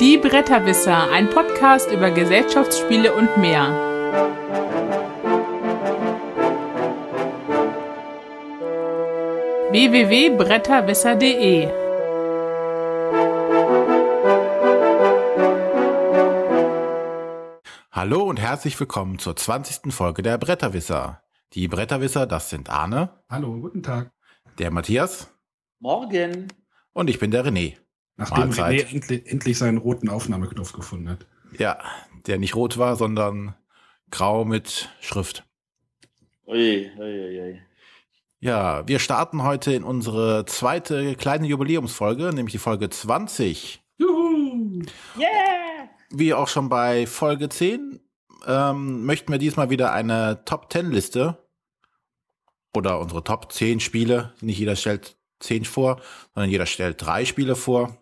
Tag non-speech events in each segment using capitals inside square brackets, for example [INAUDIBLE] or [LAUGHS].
Die Bretterwisser, ein Podcast über Gesellschaftsspiele und mehr. www.bretterwisser.de Hallo und herzlich willkommen zur 20. Folge der Bretterwisser. Die Bretterwisser, das sind Arne. Hallo, guten Tag. Der Matthias. Morgen. Und ich bin der René. Nachdem Mahlzeit. René endlich, endlich seinen roten Aufnahmeknopf gefunden hat. Ja, der nicht rot war, sondern grau mit Schrift. Ui, ui, ui. Ja, wir starten heute in unsere zweite kleine Jubiläumsfolge, nämlich die Folge 20. Juhu! Yeah! Wie auch schon bei Folge 10 ähm, möchten wir diesmal wieder eine Top 10 Liste oder unsere Top 10 Spiele. Nicht jeder stellt 10 vor, sondern jeder stellt drei Spiele vor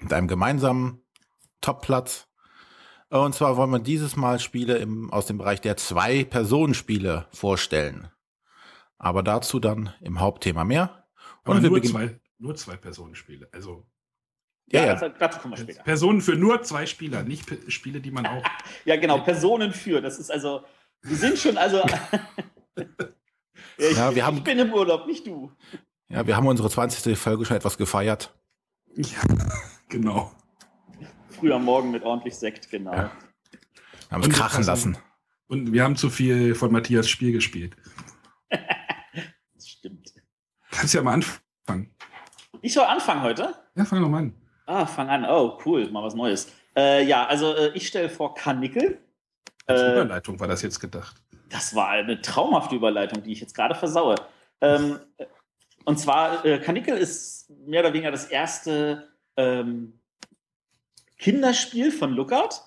mit einem gemeinsamen Topplatz. Und zwar wollen wir dieses Mal Spiele im, aus dem Bereich der Zwei-Personen-Spiele vorstellen. Aber dazu dann im Hauptthema mehr. Und Aber wir nur, zwei, nur zwei Personenspiele. Also ja, ja. Also, dazu kommen wir später. Personen für nur zwei Spieler, nicht P Spiele, die man auch. [LAUGHS] ja, genau, Personen für. Das ist also, wir sind schon, also. [LAUGHS] ja, ich, ja, wir haben, ich bin im Urlaub, nicht du. Ja, wir haben unsere 20. Folge schon etwas gefeiert. Ja. Genau. Früh am Morgen mit ordentlich Sekt, genau. Ja. Haben es krachen lassen. Und wir haben zu viel von Matthias Spiel gespielt. [LAUGHS] das stimmt. Kannst ja mal anfangen. Ich soll anfangen heute? Ja, fang doch mal an. Ah, fang an. Oh, cool, mal was Neues. Äh, ja, also äh, ich stelle vor Kanickel. Als äh, Überleitung war das jetzt gedacht. Das war eine traumhafte Überleitung, die ich jetzt gerade versaue. Ähm, und zwar, äh, Kanickel ist mehr oder weniger das erste ähm, Kinderspiel von Lookout.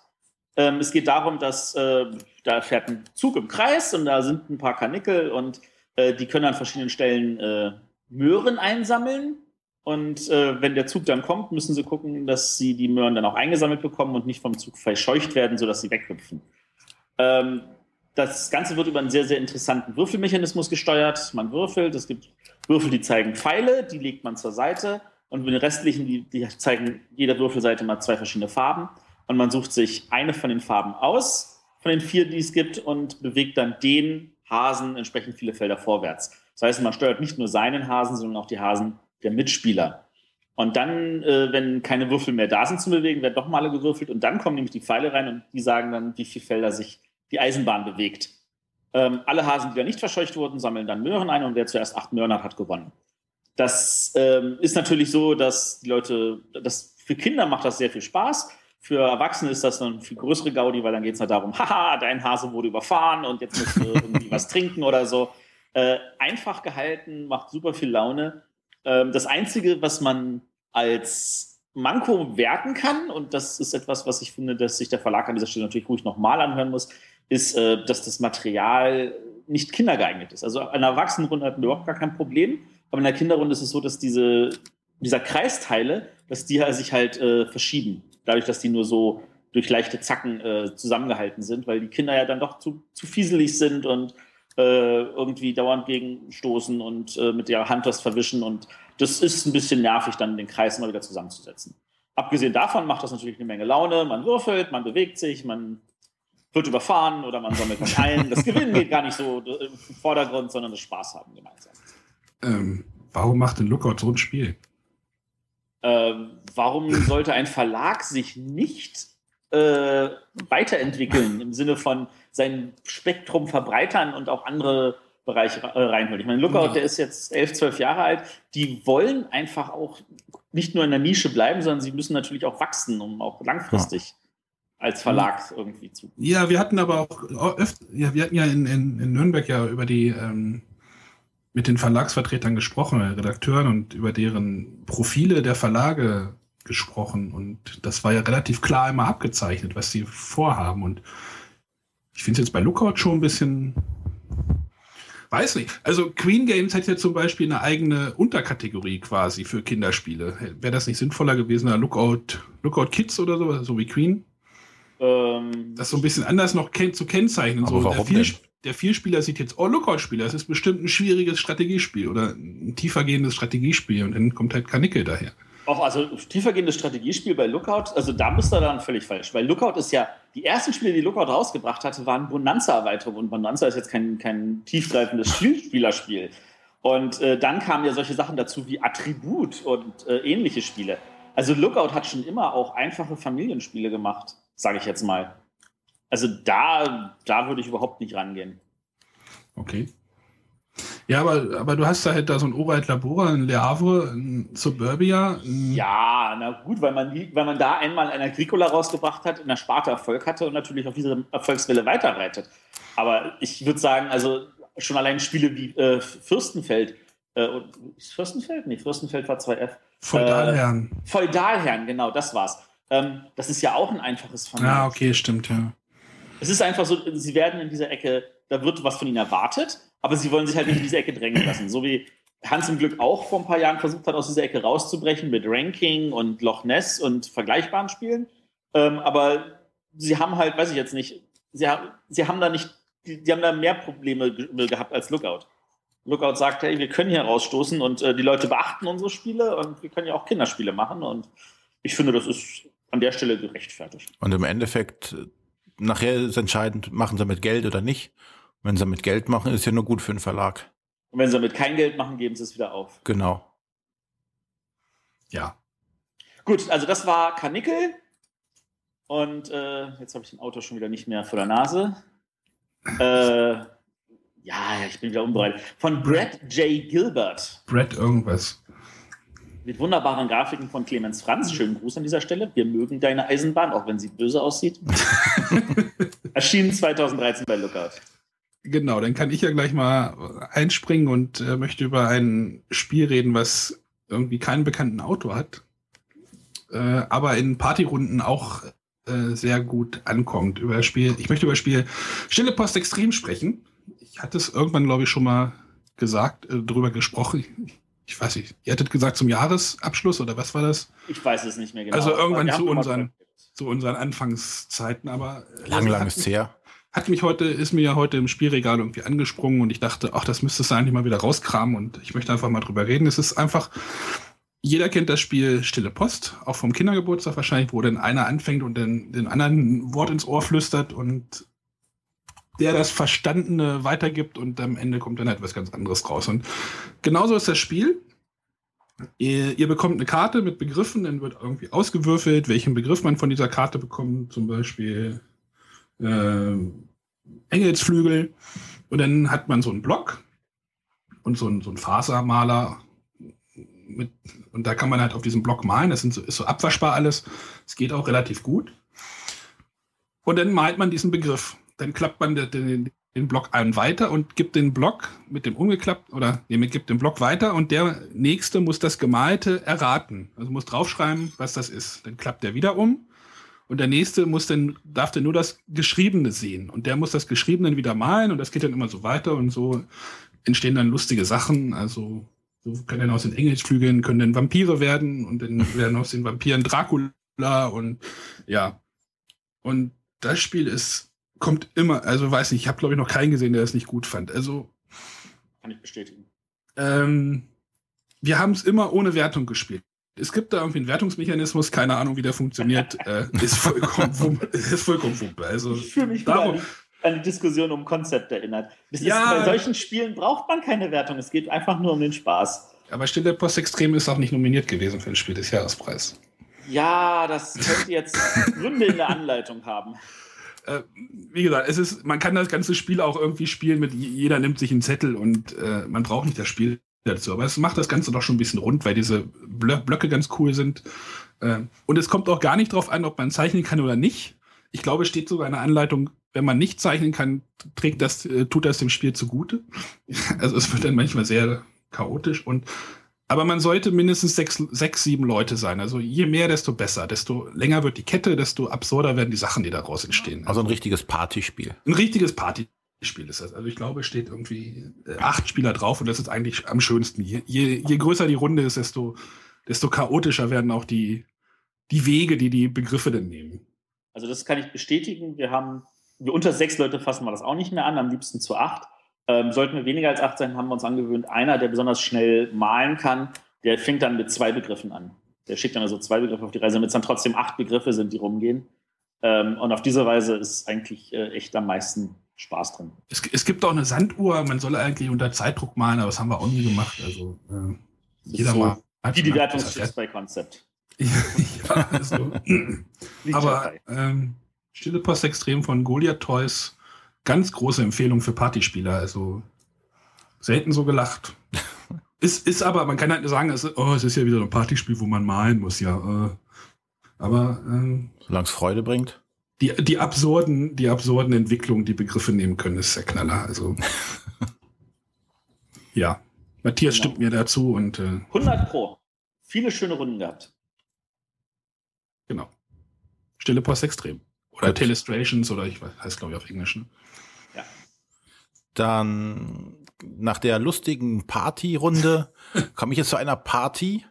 Ähm, es geht darum, dass äh, da fährt ein Zug im Kreis und da sind ein paar Kanickel und äh, die können an verschiedenen Stellen äh, Möhren einsammeln. Und äh, wenn der Zug dann kommt, müssen sie gucken, dass sie die Möhren dann auch eingesammelt bekommen und nicht vom Zug verscheucht werden, sodass sie weghüpfen. Ähm, das Ganze wird über einen sehr, sehr interessanten Würfelmechanismus gesteuert. Man würfelt, es gibt Würfel, die zeigen Pfeile, die legt man zur Seite und mit den restlichen, die, die zeigen jeder Würfelseite mal zwei verschiedene Farben. Und man sucht sich eine von den Farben aus, von den vier, die es gibt, und bewegt dann den Hasen entsprechend viele Felder vorwärts. Das heißt, man steuert nicht nur seinen Hasen, sondern auch die Hasen der Mitspieler. Und dann, äh, wenn keine Würfel mehr da sind zu bewegen, werden doch mal gewürfelt und dann kommen nämlich die Pfeile rein und die sagen dann, wie viele Felder sich die Eisenbahn bewegt. Ähm, alle Hasen, die da nicht verscheucht wurden, sammeln dann Möhren ein und wer zuerst acht Möhren hat, hat gewonnen. Das ähm, ist natürlich so, dass die Leute, das, für Kinder macht das sehr viel Spaß. Für Erwachsene ist das eine viel größere Gaudi, weil dann geht es halt darum, [LAUGHS] haha, dein Hase wurde überfahren und jetzt musst du irgendwie was trinken oder so. Äh, einfach gehalten, macht super viel Laune. Ähm, das Einzige, was man als Manko werten kann, und das ist etwas, was ich finde, dass sich der Verlag an dieser Stelle natürlich ruhig nochmal anhören muss, ist, äh, dass das Material nicht kindergeeignet ist. Also eine Erwachsenenrunde hat überhaupt gar kein Problem. Aber in der Kinderrunde ist es so, dass diese, dieser Kreisteile, dass die sich halt äh, verschieben. Dadurch, dass die nur so durch leichte Zacken äh, zusammengehalten sind, weil die Kinder ja dann doch zu, zu fieselig sind und äh, irgendwie dauernd gegenstoßen und äh, mit der Hand was verwischen. Und das ist ein bisschen nervig, dann den Kreis immer wieder zusammenzusetzen. Abgesehen davon macht das natürlich eine Menge Laune. Man würfelt, man bewegt sich, man wird überfahren oder man sammelt was ein. Das Gewinnen geht gar nicht so im Vordergrund, sondern das Spaß haben gemeinsam. Ähm, warum macht denn Lookout so ein Spiel? Ähm, warum [LAUGHS] sollte ein Verlag sich nicht äh, weiterentwickeln im Sinne von sein Spektrum verbreitern und auch andere Bereiche äh, reinholen? Ich meine, Lookout, ja. der ist jetzt elf, zwölf Jahre alt. Die wollen einfach auch nicht nur in der Nische bleiben, sondern sie müssen natürlich auch wachsen, um auch langfristig ja. als Verlag irgendwie zu. Ja, wir hatten aber auch öfter, ja, wir hatten ja in, in, in Nürnberg ja über die ähm, mit den Verlagsvertretern gesprochen, Redakteuren und über deren Profile der Verlage gesprochen. Und das war ja relativ klar immer abgezeichnet, was sie vorhaben. Und ich finde es jetzt bei Lookout schon ein bisschen. Weiß nicht. Also Queen Games hat ja zum Beispiel eine eigene Unterkategorie quasi für Kinderspiele. Wäre das nicht sinnvoller gewesen, Lookout, Lookout Kids oder so, so wie Queen? Ähm, das so ein bisschen anders noch ken zu kennzeichnen. Aber so, warum denn? Der Vierspieler sieht jetzt, oh, Lookout-Spieler, das ist bestimmt ein schwieriges Strategiespiel oder ein tiefergehendes Strategiespiel und dann kommt halt Kanickel daher. Auch also tiefergehendes Strategiespiel bei Lookout, also da bist du dann völlig falsch, weil Lookout ist ja, die ersten Spiele, die Lookout rausgebracht hatte, waren Bonanza-Erweiterungen und Bonanza ist jetzt kein, kein tiefgreifendes Spielerspiel. Und äh, dann kamen ja solche Sachen dazu wie Attribut und äh, ähnliche Spiele. Also Lookout hat schon immer auch einfache Familienspiele gemacht, sage ich jetzt mal. Also da, da würde ich überhaupt nicht rangehen. Okay. Ja, aber, aber du hast da halt da so ein Oreit Labora, ein Le Havre, ein Suburbia. Ein Ja, na gut, weil man, weil man da einmal ein Agricola rausgebracht hat, in der Sparte Erfolg hatte und natürlich auf diese Erfolgswelle weiterreitet. Aber ich würde sagen, also schon allein Spiele wie äh, Fürstenfeld, äh, Fürstenfeld? Nee, Fürstenfeld war 2F. Feudalherren. Feudalherren, genau, das war's. Ähm, das ist ja auch ein einfaches Format. Ah, okay, stimmt, ja. Es ist einfach so, sie werden in dieser Ecke, da wird was von ihnen erwartet, aber sie wollen sich halt nicht in diese Ecke drängen lassen. So wie Hans im Glück auch vor ein paar Jahren versucht hat, aus dieser Ecke rauszubrechen mit Ranking und Loch Ness und vergleichbaren Spielen. Ähm, aber sie haben halt, weiß ich jetzt nicht, sie haben, sie haben da nicht, die, die haben da mehr Probleme ge gehabt als Lookout. Lookout sagt, hey, wir können hier rausstoßen und äh, die Leute beachten unsere Spiele und wir können ja auch Kinderspiele machen und ich finde, das ist an der Stelle gerechtfertigt. Und im Endeffekt, nachher ist entscheidend, machen sie mit Geld oder nicht. Wenn sie mit Geld machen, ist ja nur gut für den Verlag. Und wenn sie damit kein Geld machen, geben sie es wieder auf. Genau. Ja. Gut, also das war Karnickel. Und äh, jetzt habe ich den Autor schon wieder nicht mehr vor der Nase. Äh, ja, ich bin wieder unbereit. Von Brad J. Gilbert. Brett irgendwas. Mit wunderbaren Grafiken von Clemens Franz. Schönen Gruß an dieser Stelle. Wir mögen deine Eisenbahn, auch wenn sie böse aussieht. [LAUGHS] [LAUGHS] Erschienen 2013 bei Lookout. Genau, dann kann ich ja gleich mal einspringen und äh, möchte über ein Spiel reden, was irgendwie keinen bekannten Autor hat, äh, aber in Partyrunden auch äh, sehr gut ankommt. Über das Spiel, ich möchte über das Spiel Stille Post Extrem sprechen. Ich hatte es irgendwann, glaube ich, schon mal gesagt, äh, drüber gesprochen. Ich weiß nicht, ihr hattet gesagt zum Jahresabschluss oder was war das? Ich weiß es nicht mehr genau. Also irgendwann zu unseren-. Zu unseren Anfangszeiten, aber äh, Lang, lang ist her. hat mich heute, ist mir ja heute im Spielregal irgendwie angesprungen und ich dachte, ach, das müsstest du eigentlich mal wieder rauskramen und ich möchte einfach mal drüber reden. Es ist einfach, jeder kennt das Spiel Stille Post, auch vom Kindergeburtstag wahrscheinlich, wo dann einer anfängt und den, den anderen ein Wort ins Ohr flüstert und der das Verstandene weitergibt und am Ende kommt dann halt was ganz anderes raus. Und genauso ist das Spiel. Ihr, ihr bekommt eine Karte mit Begriffen, dann wird irgendwie ausgewürfelt, welchen Begriff man von dieser Karte bekommt. Zum Beispiel äh, Engelsflügel. Und dann hat man so einen Block und so einen, so einen Fasermaler. Mit, und da kann man halt auf diesem Block malen. Das so, ist so abwaschbar alles. Es geht auch relativ gut. Und dann malt man diesen Begriff. Dann klappt man den, den, den Block einen weiter und gibt den Block mit dem umgeklappt oder nee, gibt den Block weiter und der nächste muss das Gemalte erraten. Also muss draufschreiben, was das ist. Dann klappt der wieder um und der nächste muss dann, darf dann nur das Geschriebene sehen. Und der muss das Geschriebene wieder malen und das geht dann immer so weiter und so entstehen dann lustige Sachen. Also so können dann aus den Engelsflügeln können dann Vampire werden und dann [LAUGHS] werden aus den Vampiren Dracula und ja. Und das Spiel ist, kommt immer, also weiß nicht, ich habe glaube ich noch keinen gesehen, der es nicht gut fand. Also Kann ich bestätigen. ähm, wir haben es immer ohne Wertung gespielt. Es gibt da irgendwie einen Wertungsmechanismus, keine Ahnung, wie der funktioniert. [LAUGHS] äh, ist vollkommen Wumpe. Ist vollkommen Wumpe. Also, Ich fühle mich darum, an die, an die Diskussion um Konzept erinnert. Das Ja. ist, bei solchen Spielen braucht man keine Wertung. Es geht einfach nur um den Spaß. aber Stille Post Extrem ist auch nicht nominiert gewesen für den Spiel des Jahrespreis. Ja, das könnte jetzt [LAUGHS] Gründe in der Anleitung haben. Äh, wie gesagt, es ist, man kann das ganze Spiel auch irgendwie spielen mit jeder nimmt sich einen Zettel und äh, man braucht nicht das Spiel dazu. Aber es macht das Ganze doch schon ein bisschen rund, weil diese Blö Blöcke ganz cool sind. Äh, und es kommt auch gar nicht drauf an, ob man zeichnen kann oder nicht. Ich glaube, es steht sogar in der Anleitung, wenn man nicht zeichnen kann, trägt das, äh, tut das dem Spiel zugute. [LAUGHS] Also es wird dann manchmal sehr chaotisch und aber man sollte mindestens sechs, sechs, sieben Leute sein. Also je mehr, desto besser. Desto länger wird die Kette, desto absurder werden die Sachen, die daraus entstehen. Also ein richtiges Partyspiel. Ein richtiges Partyspiel ist das. Also ich glaube, es steht irgendwie äh, acht Spieler drauf und das ist eigentlich am schönsten. Je, je, je größer die Runde ist, desto, desto chaotischer werden auch die, die Wege, die die Begriffe dann nehmen. Also das kann ich bestätigen. Wir haben, wir unter sechs Leute fassen wir das auch nicht mehr an, am liebsten zu acht. Ähm, sollten wir weniger als acht sein, haben wir uns angewöhnt, einer, der besonders schnell malen kann, der fängt dann mit zwei Begriffen an. Der schickt dann also zwei Begriffe auf die Reise, damit es dann trotzdem acht Begriffe sind, die rumgehen. Ähm, und auf diese Weise ist eigentlich äh, echt am meisten Spaß drin. Es, es, gibt auch eine Sanduhr, man soll eigentlich unter Zeitdruck malen, aber das haben wir auch nie gemacht. Also äh, jeder so, mal. Wie die Wertungsschicht bei Konzept. [LAUGHS] ja, also. aber ähm, Stille Post Extrem von Goliath Toys, ganz große Empfehlung für Partyspieler. Also selten so gelacht. [LAUGHS] ist, ist aber, man kann halt sagen, es ist, oh, es ist ja wieder ein Partyspiel, wo man malen muss, ja. Äh, aber ähm, solange es Freude bringt. Die, die absurden, die absurden Entwicklungen, die Begriffe nehmen können, ist der Knaller. Also [LAUGHS] ja, Matthias genau. stimmt mir dazu und äh, 100 pro. Viele schöne Runden gehabt. Genau. Stille Post Extrem. Oder. Telestrations oder ich weiß, heißt glaube ich auf Englisch. Ne? Dann nach der lustigen Partyrunde [LAUGHS] komme ich jetzt zu einer Party.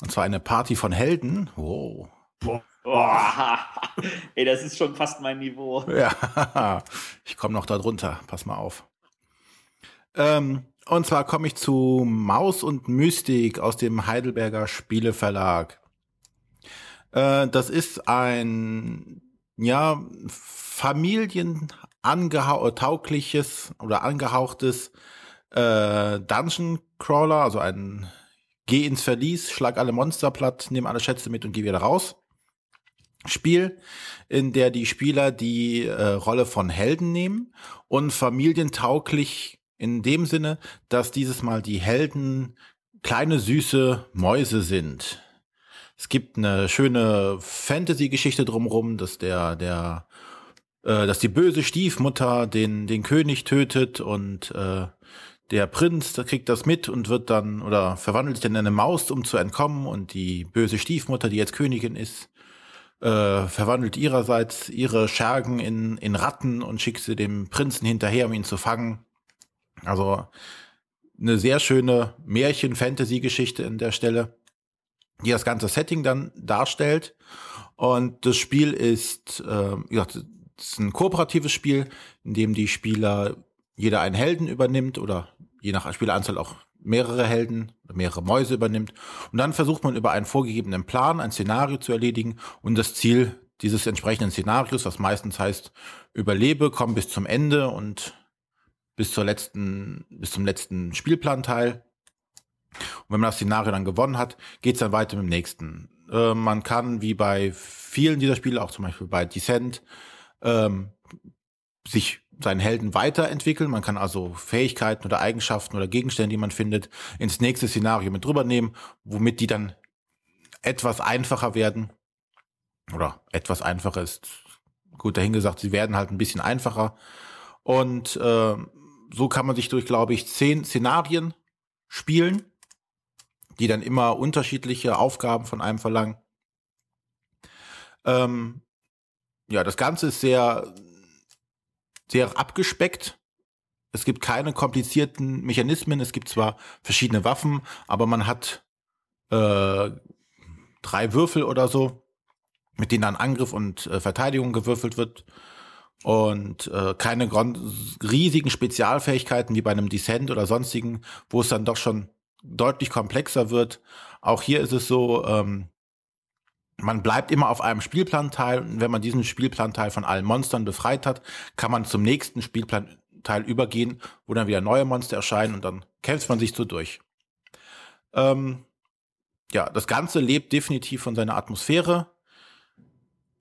Und zwar eine Party von Helden. Wow. Boah. Boah. [LAUGHS] Ey, das ist schon fast mein Niveau. Ja, [LAUGHS] ich komme noch da drunter. Pass mal auf. Ähm, und zwar komme ich zu Maus und Mystik aus dem Heidelberger Spieleverlag. Äh, das ist ein, ja, familientaugliches oder angehauchtes äh, Dungeon Crawler, also ein Geh ins Verlies, schlag alle Monster platt, nimm alle Schätze mit und geh wieder raus. Spiel, in der die Spieler die äh, Rolle von Helden nehmen und familientauglich in dem Sinne, dass dieses Mal die Helden kleine süße Mäuse sind. Es gibt eine schöne Fantasy-Geschichte drumherum, dass der der äh, dass die böse Stiefmutter den den König tötet und äh, der Prinz, der kriegt das mit und wird dann oder verwandelt sich in eine Maus, um zu entkommen und die böse Stiefmutter, die jetzt Königin ist, äh, verwandelt ihrerseits ihre Schergen in, in Ratten und schickt sie dem Prinzen hinterher, um ihn zu fangen. Also eine sehr schöne Märchen-Fantasy-Geschichte in der Stelle, die das ganze Setting dann darstellt. Und das Spiel ist, äh, ja, ist ein kooperatives Spiel, in dem die Spieler jeder einen Helden übernimmt oder je nach Spieleranzahl auch mehrere Helden, mehrere Mäuse übernimmt. Und dann versucht man über einen vorgegebenen Plan ein Szenario zu erledigen und das Ziel dieses entsprechenden Szenarios, was meistens heißt, überlebe, komm bis zum Ende und bis zur letzten, bis zum letzten Spielplanteil. Und wenn man das Szenario dann gewonnen hat, geht es dann weiter mit dem nächsten. Äh, man kann, wie bei vielen dieser Spiele, auch zum Beispiel bei Descent, ähm, sich seinen Helden weiterentwickeln. Man kann also Fähigkeiten oder Eigenschaften oder Gegenstände, die man findet, ins nächste Szenario mit drüber nehmen, womit die dann etwas einfacher werden. Oder etwas einfacher ist gut dahingesagt, sie werden halt ein bisschen einfacher. Und äh, so kann man sich durch, glaube ich, zehn Szenarien spielen, die dann immer unterschiedliche Aufgaben von einem verlangen. Ähm, ja, das Ganze ist sehr sehr abgespeckt. Es gibt keine komplizierten Mechanismen. Es gibt zwar verschiedene Waffen, aber man hat äh, drei Würfel oder so, mit denen dann Angriff und äh, Verteidigung gewürfelt wird. Und äh, keine riesigen Spezialfähigkeiten wie bei einem Descent oder sonstigen, wo es dann doch schon deutlich komplexer wird. Auch hier ist es so, ähm, man bleibt immer auf einem Spielplanteil. Und wenn man diesen Spielplanteil von allen Monstern befreit hat, kann man zum nächsten Spielplanteil übergehen, wo dann wieder neue Monster erscheinen und dann kämpft man sich so durch. Ähm, ja, das Ganze lebt definitiv von seiner Atmosphäre,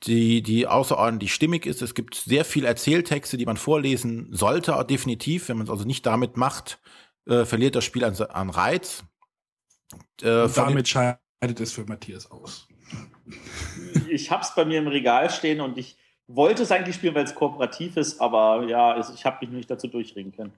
die, die außerordentlich stimmig ist. Es gibt sehr viel Erzähltexte, die man vorlesen sollte, definitiv. Wenn man es also nicht damit macht, äh, verliert das Spiel an, an Reiz. Äh, damit scheidet es für Matthias aus ich habe es bei mir im Regal stehen und ich wollte es eigentlich spielen, weil es kooperativ ist, aber ja, ich habe mich nicht dazu durchringen können.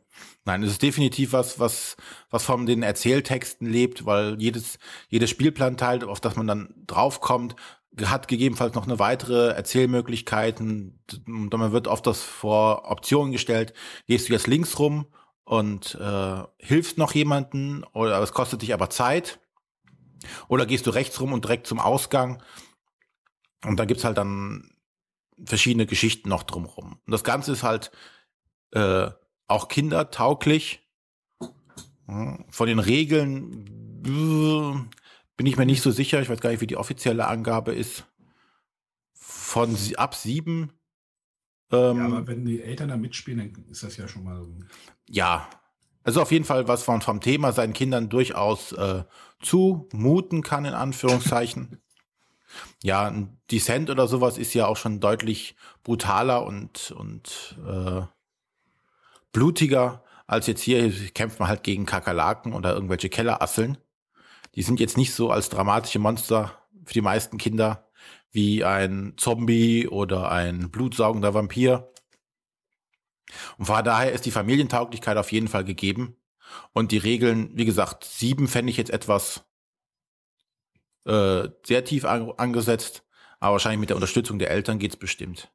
Nein, es ist definitiv was, was, was von den Erzähltexten lebt, weil jedes, jedes Spielplanteil, auf das man dann draufkommt, hat gegebenenfalls noch eine weitere Erzählmöglichkeiten. Und man wird oft das vor Optionen gestellt. Gehst du jetzt links rum und äh, hilfst noch jemanden oder es kostet dich aber Zeit oder gehst du rechts rum und direkt zum Ausgang? Und da gibt's halt dann verschiedene Geschichten noch drumherum. Und das Ganze ist halt äh, auch kindertauglich. Von den Regeln bin ich mir nicht so sicher. Ich weiß gar nicht, wie die offizielle Angabe ist. Von ab sieben. Ähm, Ja, aber wenn die Eltern da mitspielen, dann ist das ja schon mal so. Ja, also auf jeden Fall, was man vom Thema seinen Kindern durchaus äh, zumuten kann, in Anführungszeichen. [LAUGHS] ja, ein Descent oder sowas ist ja auch schon deutlich brutaler und, und äh, blutiger als jetzt hier kämpft man halt gegen Kakerlaken oder irgendwelche Kellerasseln. Die sind jetzt nicht so als dramatische Monster für die meisten Kinder wie ein Zombie oder ein blutsaugender Vampir. Und von daher ist die Familientauglichkeit auf jeden Fall gegeben. Und die Regeln, wie gesagt, sieben fände ich jetzt etwas äh, sehr tief an, angesetzt. Aber wahrscheinlich mit der Unterstützung der Eltern geht's bestimmt.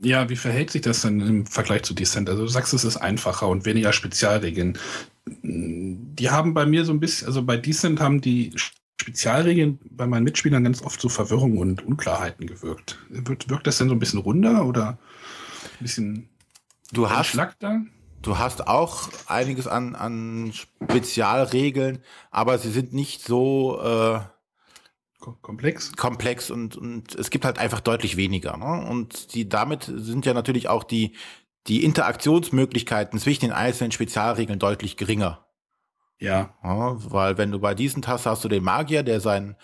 Ja, wie verhält sich das denn im Vergleich zu Descent? Also du sagst, es ist einfacher und weniger Spezialregeln. Die haben bei mir so ein bisschen, also bei Descent haben die Spezialregeln bei meinen Mitspielern ganz oft so Verwirrung und Unklarheiten gewirkt. Wirkt, wirkt das denn so ein bisschen runder oder ein bisschen Du hast, du hast auch einiges an, an Spezialregeln, aber sie sind nicht so äh, Ko- Komplex? komplex und, und es gibt halt einfach deutlich weniger. Ne? Und die damit sind ja natürlich auch die, die Interaktionsmöglichkeiten zwischen den einzelnen Spezialregeln deutlich geringer. Ja. Ja, weil wenn du bei diesen hast, hast du den Magier, der seinen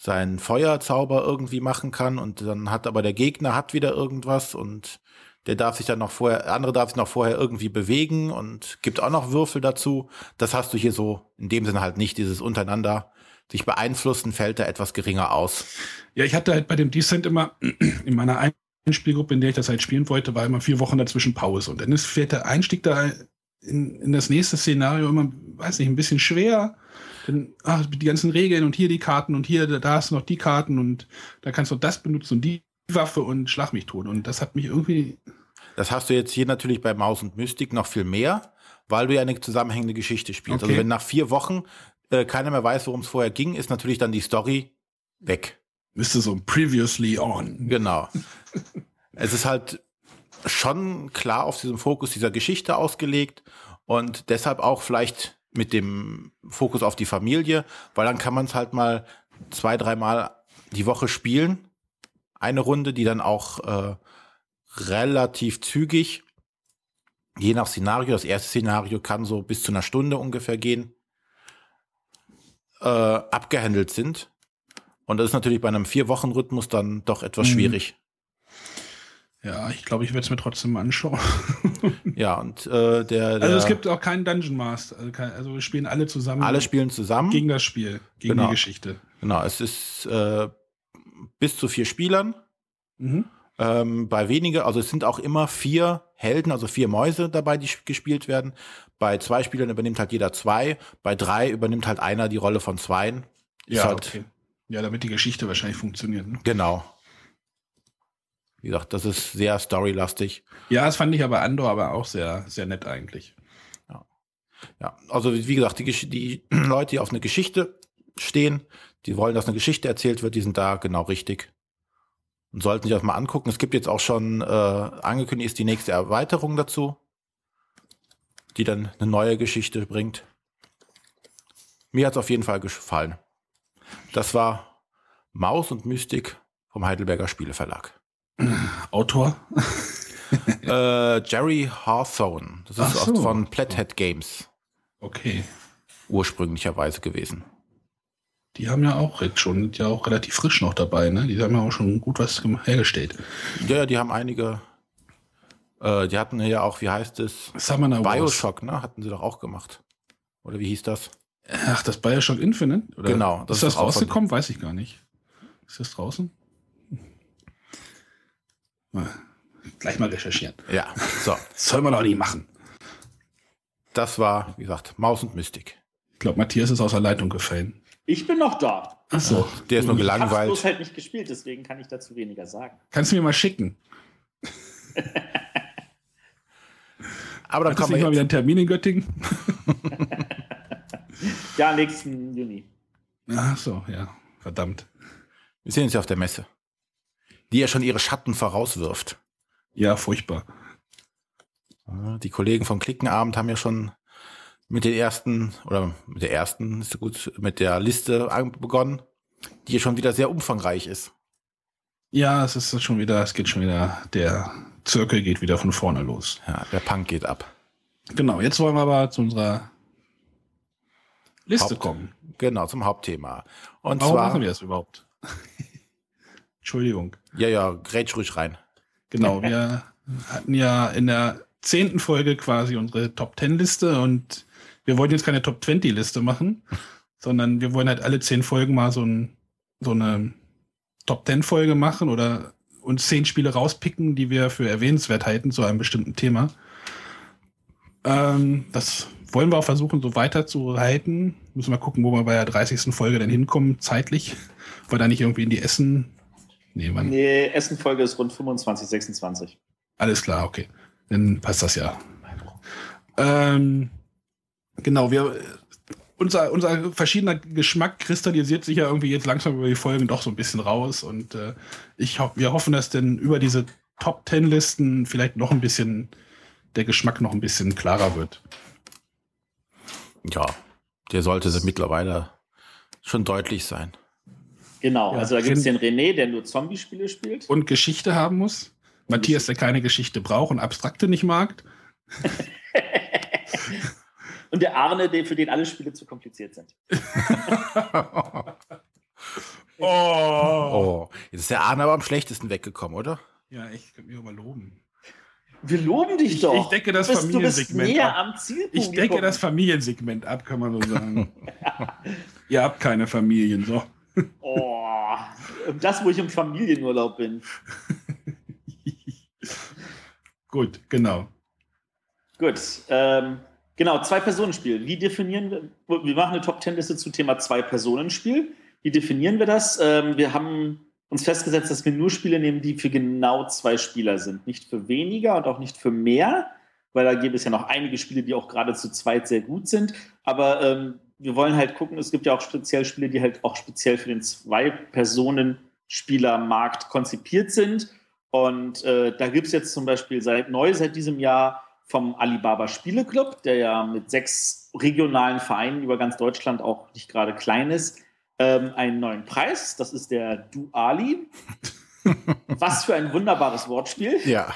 seinen Feuerzauber irgendwie machen kann und dann hat aber der Gegner hat wieder irgendwas und der darf sich dann noch vorher, der andere darf sich noch vorher irgendwie bewegen und gibt auch noch Würfel dazu. Das hast du hier so in dem Sinne halt nicht, dieses untereinander sich beeinflussen fällt da etwas geringer aus. Ja, ich hatte halt bei dem Descent immer [CLEARS THROAT] in meiner Einspielgruppe, in der ich das halt spielen wollte, war immer vier Wochen dazwischen Pause. Und dann ist fährt der Einstieg da in, in das nächste Szenario immer, weiß nicht, ein bisschen schwer. Denn, ach, die ganzen Regeln und hier die Karten und hier, da hast du noch die Karten und da kannst du das benutzen und die Waffe und schlag mich tot. Und das hat mich irgendwie, Das hast du jetzt hier natürlich bei Maus und Mystik noch viel mehr, weil du ja eine zusammenhängende Geschichte spielst. Okay. Also wenn nach vier Wochen äh, keiner mehr weiß, worum es vorher ging, ist natürlich dann die Story weg. müsste so ein Previously On. Genau. [LAUGHS] es ist halt schon klar auf diesem Fokus dieser Geschichte ausgelegt und deshalb auch vielleicht mit dem Fokus auf die Familie, weil dann kann man es halt mal zwei, dreimal die Woche spielen. Eine Runde, die dann auch äh, relativ zügig, je nach Szenario, das erste Szenario kann so bis zu einer Stunde ungefähr gehen, äh, abgehandelt sind. Und das ist natürlich bei einem Vier-Wochen-Rhythmus dann doch etwas Mhm. schwierig. Ja, ich glaube, ich werde es mir trotzdem mal anschauen. [LAUGHS] Ja, und äh, der, der Also es gibt auch keinen Dungeon Master. Also, kein, also wir spielen alle zusammen alle spielen zusammen. gegen das Spiel, gegen Genau. die Geschichte. genau, es ist äh, bis zu vier Spielern. Mhm. Ähm, bei weniger, also es sind auch immer vier Helden, also vier Mäuse dabei, die gespielt werden. Bei zwei Spielern übernimmt halt jeder zwei. Bei drei übernimmt halt einer die Rolle von zweien. Ja, halt, okay. Ja, damit die Geschichte wahrscheinlich funktioniert. Ne? Genau. Wie gesagt, das ist sehr storylastig. Ja, das fand ich aber Andor aber auch sehr, sehr nett eigentlich. Ja, also wie gesagt, die, die [CLEARS THROAT] Leute, die auf eine Geschichte stehen, die wollen, dass eine Geschichte erzählt wird, die sind da genau richtig. Und sollten sich das mal angucken. Es gibt jetzt auch schon äh, angekündigt, ist die nächste Erweiterung dazu, die dann eine neue Geschichte bringt. Mir hat es auf jeden Fall gefallen. Das war Maus und Mystik vom Heidelberger Spieleverlag. [CLEARS THROAT] Autor? [LAUGHS] äh, Jerry Hawthorne. Das ist so. von Plathead Games Okay. ursprünglicherweise gewesen. Die haben ja auch jetzt schon, sind ja auch relativ frisch noch dabei, ne? Die haben ja auch schon gut was hergestellt. Ja, die haben einige. Äh, die hatten ja auch, wie heißt es? Summoner Wars. Bioshock, ne? Hatten sie doch auch gemacht. Oder wie hieß das? Ach, das Bioshock Infinite? Oder Genau, das ist das rausgekommen? Weiß ich gar nicht. Ist das draußen? Mal, Gleich mal recherchieren. Ja, so. [LAUGHS] Das soll man doch nicht machen. Das war, wie gesagt, Maus und Mystik. Ich glaube, Matthias ist aus der Leitung gefallen. Ich bin noch da. Ach so. Der ist nur Ich habe bloß gelangweilt. halt nicht gespielt, deswegen kann ich dazu weniger sagen. Kannst du mir mal schicken? [LAUGHS] Aber dann kommen nicht wir mal wieder einen Termin in Göttingen? [LAUGHS] Ja, nächsten Juni. Ach so, ja. Verdammt. wir sehen uns ja auf der Messe. Die ja schon ihre Schatten vorauswirft. Ja, furchtbar. Ja, Die Kollegen vom Klickenabend haben ja schon mit den ersten, oder mit der ersten, ist gut, mit der Liste begonnen, die ja schon wieder sehr umfangreich ist. Ja, es ist schon wieder, es geht schon wieder, der Zirkel geht wieder von vorne los. Ja, der Punk geht ab. Genau, jetzt wollen wir aber zu unserer Liste Haupt, kommen. Genau, zum Hauptthema. Und Warum zwar, machen wir das überhaupt? [LAUGHS] Entschuldigung. ja, ja, grätsch ruhig rein. Genau, wir hatten ja in der zehnten Folge quasi unsere Top Ten Liste und wir wollten jetzt keine Top 20 Liste machen, sondern wir wollen halt alle zehn Folgen mal so, ein, so eine Top 10 Folge machen oder uns zehn Spiele rauspicken, die wir für erwähnenswert halten zu einem bestimmten Thema. Ähm, das wollen wir auch versuchen, so weiter zu halten. Müssen wir gucken, wo wir bei der 30. Folge denn hinkommen, zeitlich. Weil da nicht irgendwie in die Essen. Nee, man. Nee, Essen-Folge ist rund 25, 26. Alles klar, okay. Dann passt das ja. Ähm, genau, wir, unser, unser verschiedener Geschmack kristallisiert sich ja irgendwie jetzt langsam über die Folgen doch so ein bisschen raus und äh, ich ho wir hoffen, dass denn über diese Top Ten Listen vielleicht noch ein bisschen der Geschmack noch ein bisschen klarer wird. Ja, der sollte mittlerweile schon deutlich sein. Genau, Ja, also da gibt es den René, der nur Zombie-Spiele spielt. Und Geschichte haben muss. Matthias, der keine Geschichte braucht und Abstrakte nicht mag. [LAUGHS] Und der Arne, der, für den alle Spiele zu kompliziert sind. [LAUGHS] Oh. Oh, jetzt ist der Arne aber am schlechtesten weggekommen, oder? Ja, ich könnte mich mal loben. Wir loben dich Ich- doch. ich decke das du bist, du bist Familiensegment näher ab. Ich decke das Familiensegment ab, kann man so sagen. [LAUGHS] Ihr habt keine Familien, so. Oh, das, wo ich im Familienurlaub bin. [LAUGHS] Gut, genau. Gut. Ähm, genau, Zwei-Personen-Spiel. Wie definieren wir? Wir machen eine Top-Ten-Liste zu Thema Zwei-Personen-Spiel. Wie definieren wir das? Ähm, wir haben uns festgesetzt, dass wir nur Spiele nehmen, die für genau zwei Spieler sind. Nicht für weniger und auch nicht für mehr, weil da gibt es ja noch einige Spiele, die auch gerade zu zweit sehr gut sind. Aber ähm, wir wollen halt gucken, es gibt ja auch speziell Spiele, die halt auch speziell für den Zwei-Personen-Spielermarkt konzipiert sind. Und äh, da gibt es jetzt zum Beispiel seit neu, seit diesem Jahr, vom Alibaba Spieleclub, der ja mit sechs regionalen Vereinen über ganz Deutschland auch nicht gerade klein ist, ähm, einen neuen Preis. Das ist der Duali. [LAUGHS] Was für ein wunderbares Wortspiel. Ja.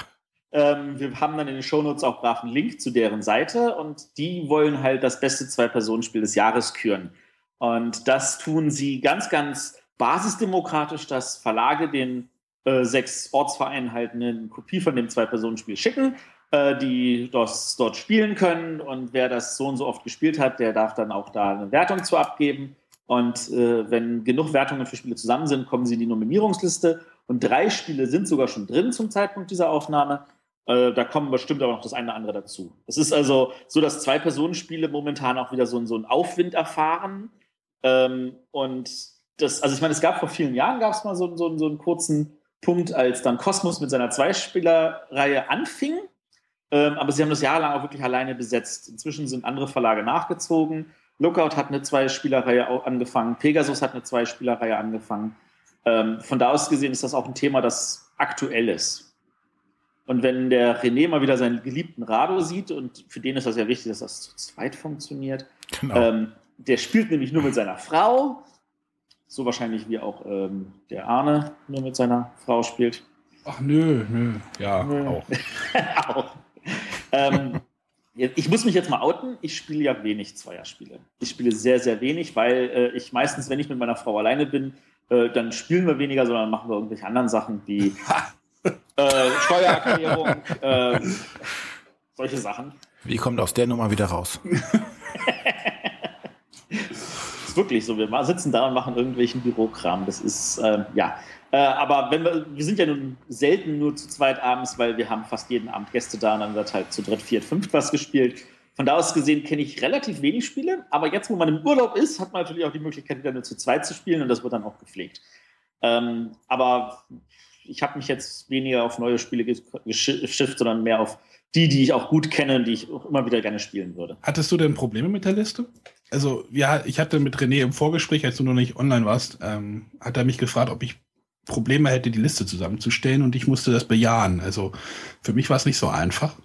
Ähm, wir haben dann in den Shownotes auch brav einen Link zu deren Seite und die wollen halt das beste Zwei-Personen-Spiel des Jahres küren. Und das tun sie ganz, ganz basisdemokratisch, dass Verlage den äh, sechs Ortsvereinen halt eine Kopie von dem Zwei-Personen-Spiel schicken, die das dort spielen können. Und wer das so und so oft gespielt hat, der darf dann auch da eine Wertung zu abgeben. Und äh, wenn genug Wertungen für Spiele zusammen sind, kommen sie in die Nominierungsliste. Und drei Spiele sind sogar schon drin zum Zeitpunkt dieser Aufnahme. Äh, da kommen bestimmt aber noch das eine oder andere dazu. Es ist also so, dass Zwei-Personen-Spiele momentan auch wieder so, so einen Aufwind erfahren. Ähm, und das, also ich meine, es gab vor vielen Jahren gab es mal so, so, so einen kurzen Punkt, als dann Cosmos mit seiner Zweispielerreihe anfing. Ähm, aber sie haben das jahrelang auch wirklich alleine besetzt. Inzwischen sind andere Verlage nachgezogen. Lookout hat eine Zweispielerreihe angefangen. Pegasus hat eine Zweispielerreihe angefangen. Ähm, von da aus gesehen ist das auch ein Thema, das aktuell ist. Und wenn der René mal wieder seinen geliebten Rado sieht, und für den ist das ja wichtig, dass das zu zweit funktioniert, Genau. ähm, der spielt nämlich nur mit seiner Frau, so wahrscheinlich wie auch ähm, der Arne nur mit seiner Frau spielt. Ach nö, nö. Ja, Nö. auch. [LAUGHS] auch. Ähm, ich muss mich jetzt mal outen, ich spiele ja wenig Zweierspiele. Ich spiele sehr, sehr wenig, weil äh, ich meistens, wenn ich mit meiner Frau alleine bin, äh, dann spielen wir weniger, sondern machen wir irgendwelche anderen Sachen wie [LAUGHS] äh, Steuererklärung, äh, solche Sachen. Wie kommt aus der Nummer wieder raus? [LAUGHS] ist wirklich so. Wir sitzen da und machen irgendwelchen Bürokram. Das ist, ähm, ja. Äh, aber wenn wir, wir sind ja nun selten nur zu zweit abends, weil wir haben fast jeden Abend Gäste da und dann wird halt zu dritt, viert, fünft was gespielt. Von da aus gesehen kenne ich relativ wenig Spiele, aber jetzt, wo man im Urlaub ist, hat man natürlich auch die Möglichkeit, wieder nur zu zweit zu spielen und das wird dann auch gepflegt. Ähm, aber ich habe mich jetzt weniger auf neue Spiele gesch- geschifft, sondern mehr auf die, die ich auch gut kenne und die ich auch immer wieder gerne spielen würde. Hattest du denn Probleme mit der Liste? Also, ja, ich hatte mit René im Vorgespräch, als du noch nicht online warst, ähm, hat er mich gefragt, ob ich Probleme hätte, die Liste zusammenzustellen und ich musste das bejahen. Also, für mich war es nicht so einfach.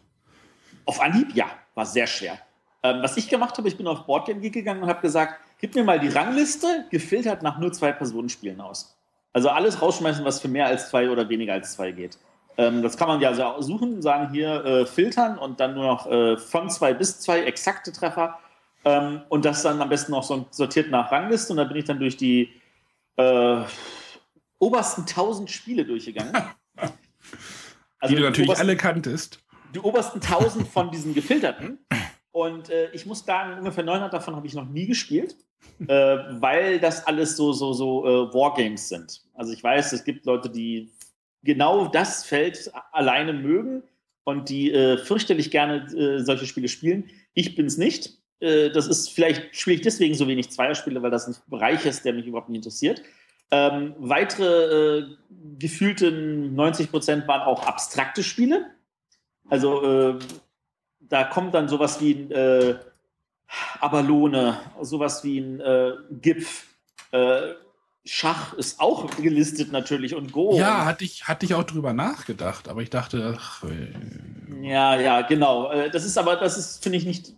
Auf Anhieb, ja, war sehr schwer. Ähm, was ich gemacht habe, ich bin auf Boardgame gegangen und habe gesagt, gib mir mal die Rangliste, gefiltert nach nur zwei Personenspielen aus. Also alles rausschmeißen, was für mehr als zwei oder weniger als zwei geht. Ähm, das kann man ja so suchen, sagen hier äh, filtern und dann nur noch äh, von zwei bis zwei exakte Treffer ähm, und das dann am besten noch so sortiert nach Rangliste und da bin ich dann durch die äh, obersten 1000 Spiele durchgegangen. [LAUGHS] Also die du natürlich obersten, alle kanntest. Die obersten 1000 von diesen gefilterten. Und äh, ich muss sagen, ungefähr 900 davon habe ich noch nie gespielt, äh, weil das alles so, so, so äh, Wargames sind. Also ich weiß, es gibt Leute, die genau das Feld alleine mögen und die äh, fürchterlich gerne äh, solche Spiele spielen. Ich bin es nicht. Äh, das ist vielleicht spiele ich deswegen so wenig Zweierspiele, weil das ein Bereich ist, der mich überhaupt nicht interessiert. Ähm, weitere äh, gefühlte 90 Prozent waren auch abstrakte Spiele. Also äh, da kommt dann sowas wie ein äh, Abalone, sowas wie ein äh, Gipf. Äh, Schach ist auch gelistet natürlich und Go. Ja, hatte ich, hatte ich auch drüber nachgedacht, aber ich dachte, ach, äh, Ja, ja, genau. Äh, das ist aber, das ist, finde ich nicht,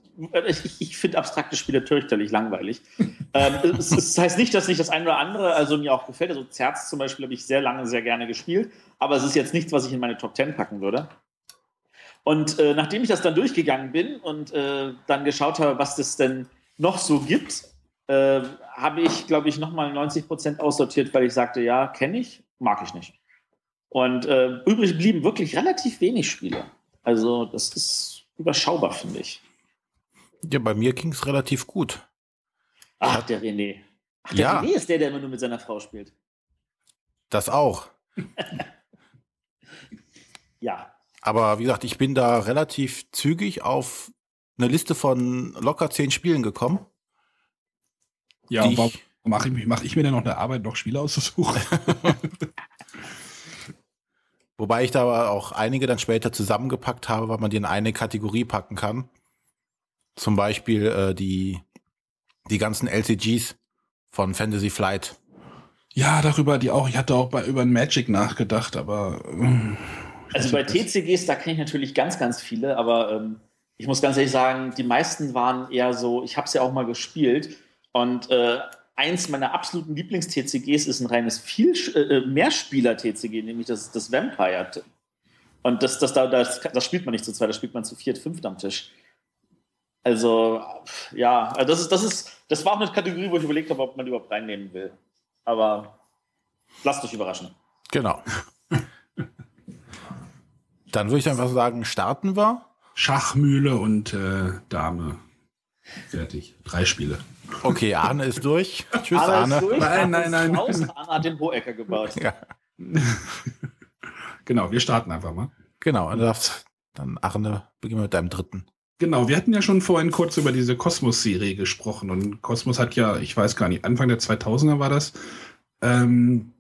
ich, ich finde abstrakte Spiele fürchterlich langweilig. [LAUGHS] ähm, es, es, heißt nicht, dass nicht das eine oder andere also mir auch gefällt. Also Zerz zum Beispiel habe ich sehr lange, sehr gerne gespielt, aber es ist jetzt nichts, was ich in meine Top Ten packen würde. Und äh, nachdem ich das dann durchgegangen bin und äh, dann geschaut habe, was es denn noch so gibt, äh, habe ich, glaube ich, nochmal 90 Prozent aussortiert, weil ich sagte, ja, kenne ich, mag ich nicht. Und äh, übrig blieben wirklich relativ wenig Spiele. Also das ist überschaubar, finde ich. Ja, bei mir ging es relativ gut. Ach, der René. Ach, der ja. René ist der, der immer nur mit seiner Frau spielt. Das auch. [LAUGHS] ja. Aber wie gesagt, ich bin da relativ zügig auf eine Liste von locker zehn Spielen gekommen. Ja, und warum mache ich, mach ich mir denn noch eine Arbeit, noch Spiele auszusuchen? [LAUGHS] Wobei ich da auch einige dann später zusammengepackt habe, weil man die in eine Kategorie packen kann. Zum Beispiel äh, die, die ganzen LCGs von Fantasy Flight. Ja, darüber die auch. Ich hatte auch bei, über Magic nachgedacht, aber. Äh, also bei TCGs, da kenne ich natürlich ganz, ganz viele, aber ähm, ich muss ganz ehrlich sagen, die meisten waren eher so, ich habe es ja auch mal gespielt und äh, eins meiner absoluten Lieblings-TCGs ist ein reines viel äh, äh, Mehrspieler-TCG, nämlich das, das Vampire. Und das, das, das, das spielt man nicht zu zweit, das spielt man zu viert, fünft am Tisch. Also, ja, also das ist, das ist, das war auch eine Kategorie, wo ich überlegt habe, ob man die überhaupt reinnehmen will. Aber lasst euch überraschen. Genau. Dann würde ich einfach sagen, starten wir. Schachmühle und äh, Dame. Fertig. Drei Spiele. Okay, Arne ist durch. Tschüss, Arne. Arne. Ist durch. Nein, nein, nein. Raus. Arne hat den Hohecker gebaut. Ja. [LAUGHS] genau, wir starten einfach mal. Genau, dann, darfst, dann Arne, beginnen wir mit deinem dritten. Genau, wir hatten ja schon vorhin kurz über diese Kosmos-Serie gesprochen und Kosmos hat ja, ich weiß gar nicht, Anfang der 2000er war das, ähm,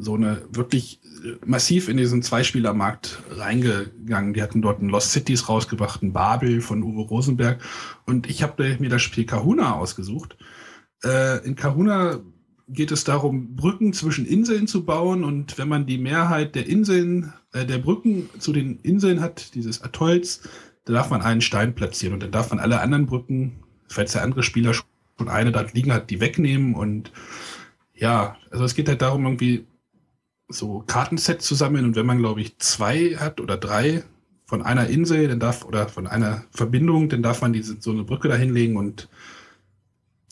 so eine wirklich massiv in diesen Zweispielermarkt reingegangen. Die hatten dort ein Lost Cities rausgebracht, ein Babel von Uwe Rosenberg. Und ich habe mir das Spiel Kahuna ausgesucht. Äh, in Kahuna geht es darum, Brücken zwischen Inseln zu bauen. Und wenn man die Mehrheit der Inseln, äh, der Brücken zu den Inseln hat, dieses Atolls, da darf man einen Stein platzieren. Und dann darf man alle anderen Brücken, falls der andere Spieler schon eine da liegen hat, die wegnehmen. Und ja, also es geht halt darum, irgendwie so Kartensets zusammen und wenn man, glaube ich, zwei hat oder drei von einer Insel, dann darf, oder von einer Verbindung, dann darf man diese, so eine Brücke da hinlegen und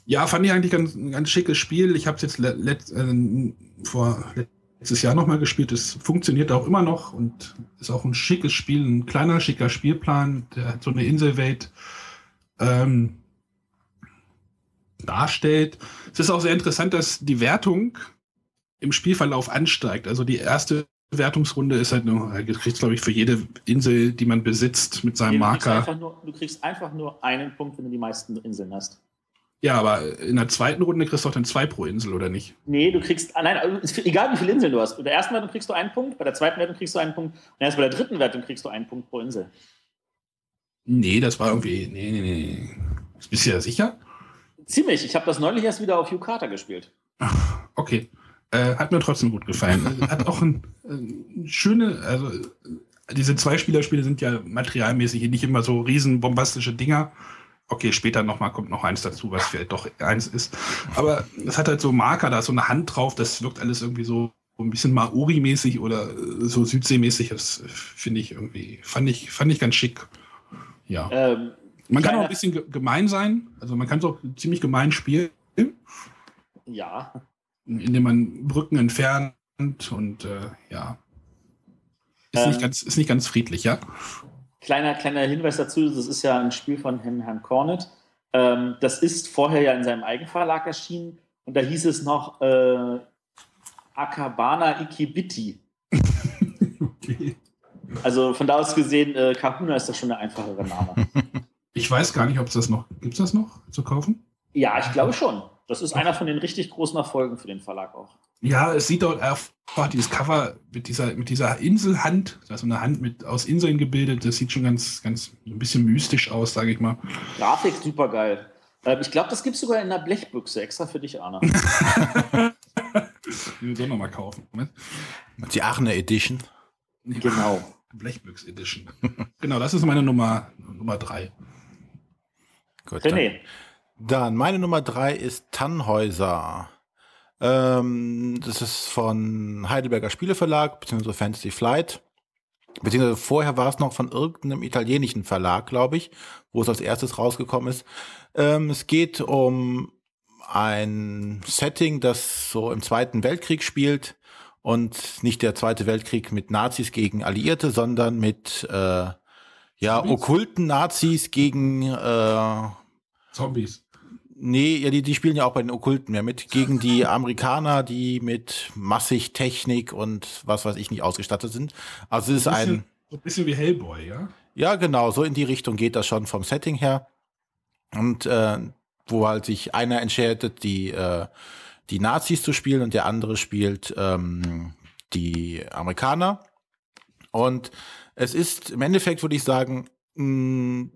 ja, fand ich eigentlich ein ganz schickes Spiel. Ich habe es jetzt let, äh, vor letztes Jahr nochmal gespielt. Es funktioniert auch immer noch und ist auch ein schickes Spiel, ein kleiner, schicker Spielplan, der so eine Inselwelt ähm, darstellt. Es ist auch sehr interessant, dass die Wertung im Spielverlauf ansteigt. Also die erste Wertungsrunde ist halt nur, du kriegst, glaube ich, für jede Insel, die man besitzt, mit seinem nee, du Marker. Kriegst nur, du kriegst einfach nur einen Punkt, wenn du die meisten Inseln hast. Ja, aber in der zweiten Runde kriegst du auch dann zwei pro Insel, oder nicht? Nee, du kriegst, ah, nein, also egal wie viele Inseln du hast. Bei der ersten Wertung kriegst du einen Punkt, bei der zweiten Wertung kriegst du einen Punkt und erst bei der dritten Wertung kriegst du einen Punkt pro Insel. Nee, das war irgendwie, nee, nee, nee. Bist du ja sicher? Ziemlich. Ich habe das neulich erst wieder auf Yukata gespielt. Ach, okay. Äh, hat mir trotzdem gut gefallen. hat auch ein, ein schöne, also diese Zweispielerspiele sind ja materialmäßig nicht immer so riesen bombastische Dinger. Okay, später nochmal kommt noch eins dazu, was vielleicht doch eins ist. Aber es hat halt so Marker, da ist so eine Hand drauf, das wirkt alles irgendwie so ein bisschen Maori-mäßig oder so Südseemäßig. Das finde ich irgendwie, fand ich, fand ich ganz schick. Ja. Ähm, man kann auch ein bisschen gemein sein. Also man kann es auch ziemlich gemein spielen. Ja. Indem man Brücken entfernt und äh, ja. Ist, ähm, nicht ganz, ist nicht ganz friedlich, ja? Kleiner, kleiner Hinweis dazu, das ist ja ein Spiel von Herrn Cornet. Ähm, das ist vorher ja in seinem Eigenverlag erschienen und da hieß es noch äh, Akabana Ikibiti. [LAUGHS] okay. Also von da aus gesehen, äh, Kahuna ist das schon der einfachere Name. [LAUGHS] Ich weiß gar nicht, ob es das noch, gibt es das noch zu kaufen? Ja, ich glaube schon. Das ist einer von den richtig großen Erfolgen für den Verlag auch. Ja, es sieht dort einfach dieses Cover mit dieser, mit dieser Inselhand, also eine Hand mit aus Inseln gebildet, das sieht schon ganz, ganz ein bisschen mystisch aus, sage ich mal. Grafik super geil. Ähm, ich glaube, das gibt es sogar in einer Blechbüchse, extra für dich, Arne. [LAUGHS] [LAUGHS] Die ich nochmal kaufen. Moment. Die Aachener Edition. Genau. Blechbüchs Edition. [LAUGHS] genau, das ist meine Nummer, Nummer drei. Gut, René. Dann, dann meine Nummer drei ist Tannhäuser. Ähm, das ist von Heidelberger Spieleverlag, beziehungsweise Fantasy Flight. Beziehungsweise vorher war es noch von irgendeinem italienischen Verlag, glaube ich, wo es als erstes rausgekommen ist. Ähm, es geht um ein Setting, das so im Zweiten Weltkrieg spielt und nicht der Zweite Weltkrieg mit Nazis gegen Alliierte, sondern mit äh, ja okkulten Nazis gegen äh, Zombies. Nee, ja, die, die spielen ja auch bei den Okkulten mehr mit. Gegen die [LAUGHS] Amerikaner, die mit massig Technik und was weiß ich nicht ausgestattet sind. Also es ist ein. Bisschen, so ein bisschen wie Hellboy, ja? Ja, genau, so in die Richtung geht das schon vom Setting her. Und äh, wo halt sich einer entscheidet, die, äh, die Nazis zu spielen und der andere spielt ähm, die Amerikaner. Und es ist im Endeffekt, würde ich sagen, ein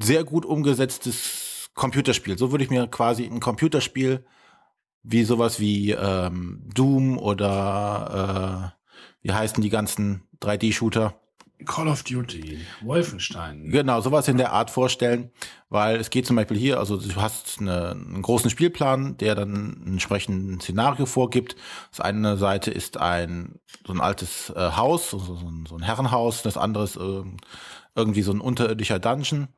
sehr gut umgesetztes Computerspiel. So würde ich mir quasi ein Computerspiel wie sowas wie ähm, Doom oder äh, wie heißen die ganzen 3D-Shooter? Call of Duty, Wolfenstein. Genau, sowas in der Art vorstellen, weil es geht zum Beispiel hier, also du hast eine, einen großen Spielplan, der dann ein entsprechendes Szenario vorgibt. Das eine Seite ist ein so ein altes äh, Haus, so, so, so, ein Herrenhaus, das andere ist äh, irgendwie so ein unterirdischer Dungeon.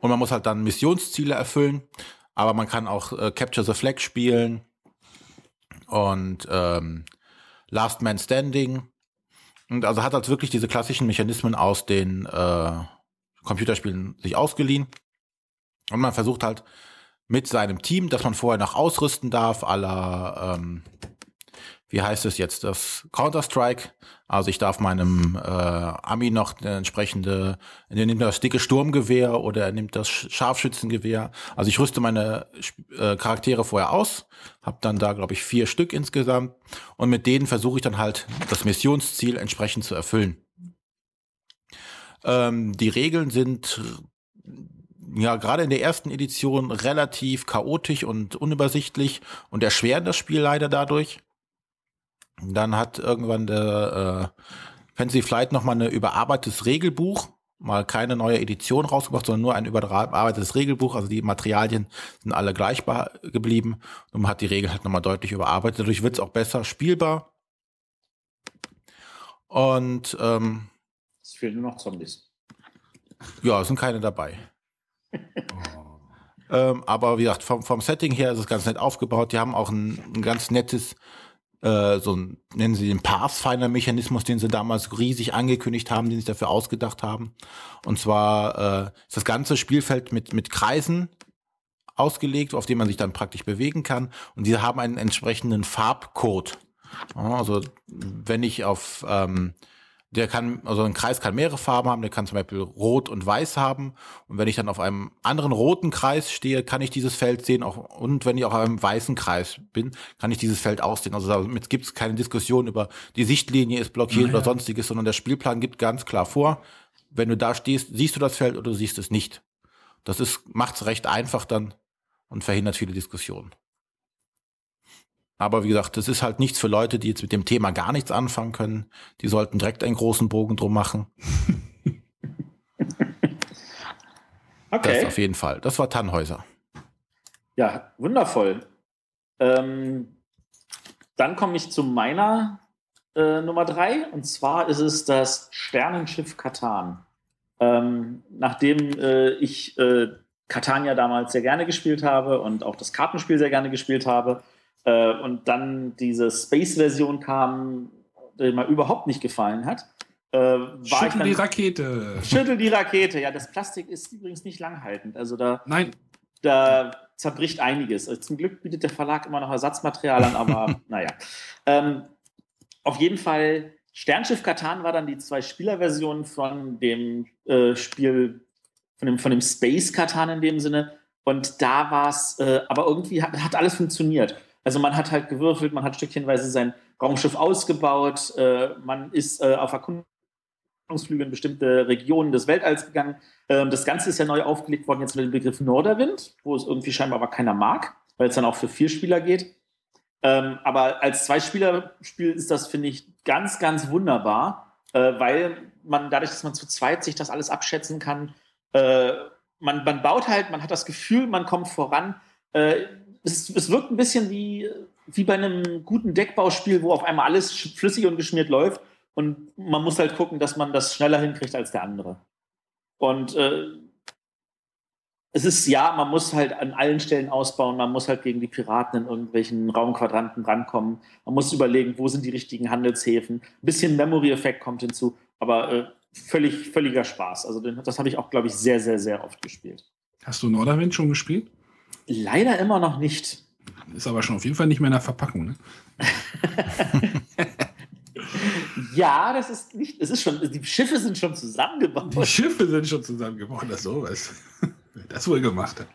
Und man muss halt dann Missionsziele erfüllen. Aber man kann auch äh, Capture the Flag spielen und ähm, Last Man Standing. Und also hat halt wirklich diese klassischen Mechanismen aus den äh, Computerspielen sich ausgeliehen. Und man versucht halt mit seinem Team, das man vorher noch ausrüsten darf, aller ähm, wie heißt es jetzt, das Counter-Strike. Also ich darf meinem äh, Ami noch eine entsprechende, er nimmt das dicke Sturmgewehr oder er nimmt das Scharfschützengewehr. Also ich rüste meine äh, Charaktere vorher aus, habe dann da, glaube ich, vier Stück insgesamt. Und mit denen versuche ich dann halt das Missionsziel entsprechend zu erfüllen. Ähm, die Regeln sind ja gerade in der ersten Edition relativ chaotisch und unübersichtlich und erschweren das Spiel leider dadurch. Dann hat irgendwann der äh, Fancy Flight nochmal ein überarbeitetes Regelbuch, mal keine neue Edition rausgebracht, sondern nur ein überarbeitetes Regelbuch. Also die Materialien sind alle gleichbar geblieben und man hat die Regeln halt nochmal deutlich überarbeitet. Dadurch wird es auch besser spielbar. Und ähm, es fehlen nur noch Zombies. Ja, es sind keine dabei. [LAUGHS] ähm, aber wie gesagt, vom, vom Setting her ist es ganz nett aufgebaut. Die haben auch ein, ein ganz nettes äh, so ein, nennen sie den Pathfinder-Mechanismus, den sie damals riesig angekündigt haben, den sie dafür ausgedacht haben. Und zwar äh, ist das ganze Spielfeld mit, mit Kreisen ausgelegt, auf dem man sich dann praktisch bewegen kann. Und die haben einen entsprechenden Farbcode. Also wenn ich auf ähm, der kann, also ein Kreis kann mehrere Farben haben, der kann zum Beispiel rot und weiß haben. Und wenn ich dann auf einem anderen roten Kreis stehe, kann ich dieses Feld sehen. Auch, und wenn ich auf einem weißen Kreis bin, kann ich dieses Feld aussehen. Also damit gibt es keine Diskussion über die Sichtlinie ist blockiert naja. oder sonstiges, sondern der Spielplan gibt ganz klar vor, wenn du da stehst, siehst du das Feld oder du siehst es nicht. Das ist, macht's recht einfach dann und verhindert viele Diskussionen. Aber wie gesagt, das ist halt nichts für Leute, die jetzt mit dem Thema gar nichts anfangen können. Die sollten direkt einen großen Bogen drum machen. [LAUGHS] Okay. Das auf jeden Fall. Das war Tannhäuser. Ja, wundervoll. Ähm, dann komme ich zu meiner äh, Nummer drei. Und zwar ist es das Sternenschiff Katan. Ähm, nachdem äh, ich äh, Catania damals sehr gerne gespielt habe und auch das Kartenspiel sehr gerne gespielt habe äh, und dann diese Space-Version kam, die mir überhaupt nicht gefallen hat, äh, Schüttel dann, die Rakete. Schüttel die Rakete. Ja, das Plastik ist übrigens nicht langhaltend. Also da, Nein. da zerbricht einiges. Also zum Glück bietet der Verlag immer noch Ersatzmaterial an, aber [LAUGHS] naja. Ähm, auf jeden Fall, Sternschiff Katan war dann die zwei-Spieler-Version von dem äh, Spiel, von dem, von dem Space Katan in dem Sinne. Und da war es, äh, aber irgendwie hat, hat, alles funktioniert. Also man hat halt gewürfelt, man hat stückchenweise sein Raumschiff ausgebaut, äh, man ist äh, auf Erkundungsflüge in bestimmte Regionen des Weltalls gegangen. Ähm, das Ganze ist ja neu aufgelegt worden jetzt mit dem Begriff Norderwind, wo es irgendwie scheinbar aber keiner mag, weil es dann auch für vier Spieler geht. Ähm, aber als Zwei-Spieler-Spiel ist das, finde ich, ganz, ganz wunderbar, äh, weil man dadurch, dass man zu zweit sich das alles abschätzen kann, äh, man, man baut halt, man hat das Gefühl, man kommt voran. Es, es wirkt ein bisschen wie, wie bei einem guten Deckbauspiel, wo auf einmal alles flüssig und geschmiert läuft und man muss halt gucken, dass man das schneller hinkriegt als der andere. Und äh, es ist ja, man muss halt an allen Stellen ausbauen, man muss halt gegen die Piraten in irgendwelchen Raumquadranten rankommen, man muss überlegen, wo sind die richtigen Handelshäfen. Ein bisschen Memory-Effekt kommt hinzu, aber äh, völlig, völliger Spaß. Also das habe ich auch, glaube ich, sehr, sehr, sehr oft gespielt. Hast du Norderwind schon gespielt? Leider immer noch nicht. Ist aber schon auf jeden Fall nicht mehr in der Verpackung, ne? [LAUGHS] ja, das ist nicht, es ist schon, die Schiffe sind schon zusammengebaut. Die Schiffe sind schon zusammengebaut, das sowas. Das wohl gemacht hat.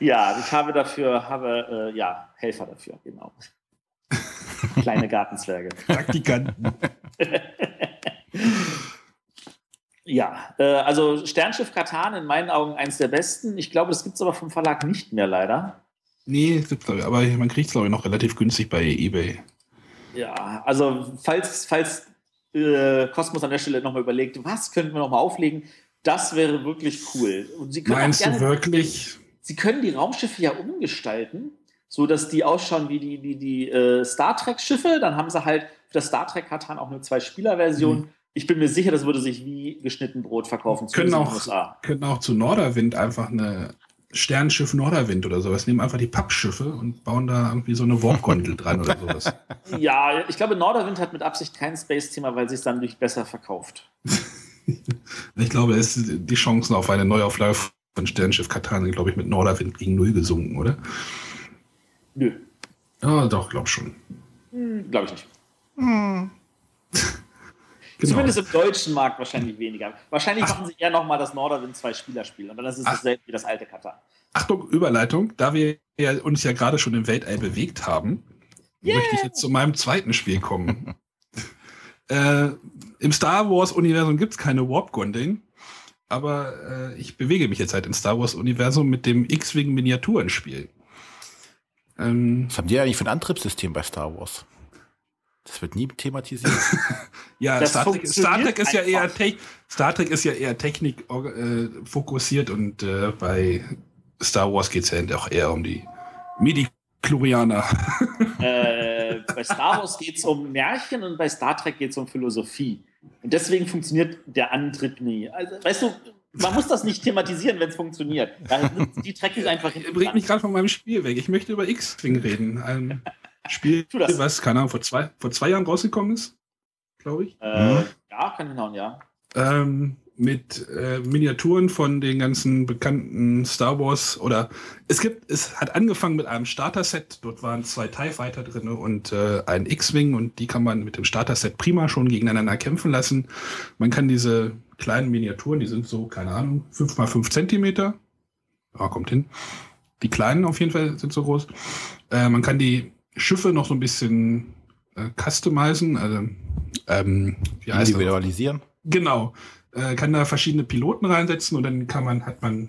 Ja, ich habe dafür, habe, äh, ja, Helfer dafür, genau. [LAUGHS] Kleine Gartenzwerge. Praktikanten. [LAUGHS] ja, äh, also Sternschiff Katan in meinen Augen eins der besten. Ich glaube, das gibt es aber vom Verlag nicht mehr leider. Nee, aber man kriegt es, glaube ich, noch relativ günstig bei eBay. Ja, also falls, falls äh, Cosmos an der Stelle nochmal überlegt, was könnten wir nochmal auflegen, das wäre wirklich cool. Meinst gerne, du wirklich? Sie können die Raumschiffe ja umgestalten, so dass die ausschauen wie die, die, die äh, Star Trek-Schiffe. Dann haben sie halt für das Star Trek-Katan auch eine Zwei-Spieler-Version. Mhm. Ich bin mir sicher, das würde sich wie geschnitten Brot verkaufen. Können auch, können auch zu Norderwind einfach eine Sternschiff Norderwind oder sowas. Nehmen einfach die Pappschiffe und bauen da irgendwie so eine Warp-Gondel dran oder sowas. [LAUGHS] Ja, ich glaube, Norderwind hat mit Absicht kein Space-Thema, weil sie es dann durch besser verkauft. [LAUGHS] ich glaube, es die Chancen auf eine Neuauflage von Sternschiff Katan sind, glaube ich, mit Norderwind gegen Null gesunken, oder? Nö. Ja, doch, glaub schon. Hm, glaube ich nicht. Hm. [LAUGHS] Genau. Zumindest im deutschen Markt wahrscheinlich weniger. Wahrscheinlich Ach. machen sie eher nochmal das Norderwind zwei Spielerspiel und dann ist es dasselbe wie das alte Katan. Achtung, Überleitung. Da wir uns ja gerade schon im Weltall bewegt haben, yeah. möchte ich jetzt zu meinem zweiten Spiel kommen. [LAUGHS] äh, Im Star Wars-Universum gibt es keine Warp-Gondeln, aber äh, ich bewege mich jetzt halt im Star Wars-Universum mit dem X-Wing-Miniaturenspiel. Ähm, Was haben die eigentlich für ein Antriebssystem bei Star Wars? Das wird nie thematisiert. [LAUGHS] ja, Star Trek, Star Trek, ist ja eher Star Trek ist ja eher Technik äh, fokussiert und äh, bei Star Wars geht es ja auch eher um die Midi-Chlorianer. äh, [LAUGHS] bei Star Wars geht es um Märchen und bei Star Trek geht es um Philosophie. Und deswegen funktioniert der Antrieb nie. Also, weißt du, man muss das nicht thematisieren, wenn es funktioniert. Die Trekkies [LAUGHS] einfach Bringt mich gerade von meinem Spiel weg. Ich möchte über X-Wing reden. Spiel, was, keine Ahnung, vor zwei, vor zwei Jahren rausgekommen ist, glaube ich. Äh, mhm. Ja, kann hinhauen, ja. Ähm, mit äh, Miniaturen von den ganzen bekannten Star Wars oder es gibt, es hat angefangen mit einem Starter-Set. Dort waren zwei TIE Fighter drin und äh, ein X-Wing und die kann man mit dem Starter-Set prima schon gegeneinander kämpfen lassen. Man kann diese kleinen Miniaturen, die sind so, keine Ahnung, fünf mal fünf Zentimeter. Ja, kommt hin. Die kleinen auf jeden Fall sind so groß. Äh, man kann die Schiffe noch so ein bisschen äh, customizen, also ähm, individualisieren. Das? Genau äh, kann da verschiedene Piloten reinsetzen und dann kann man, hat man,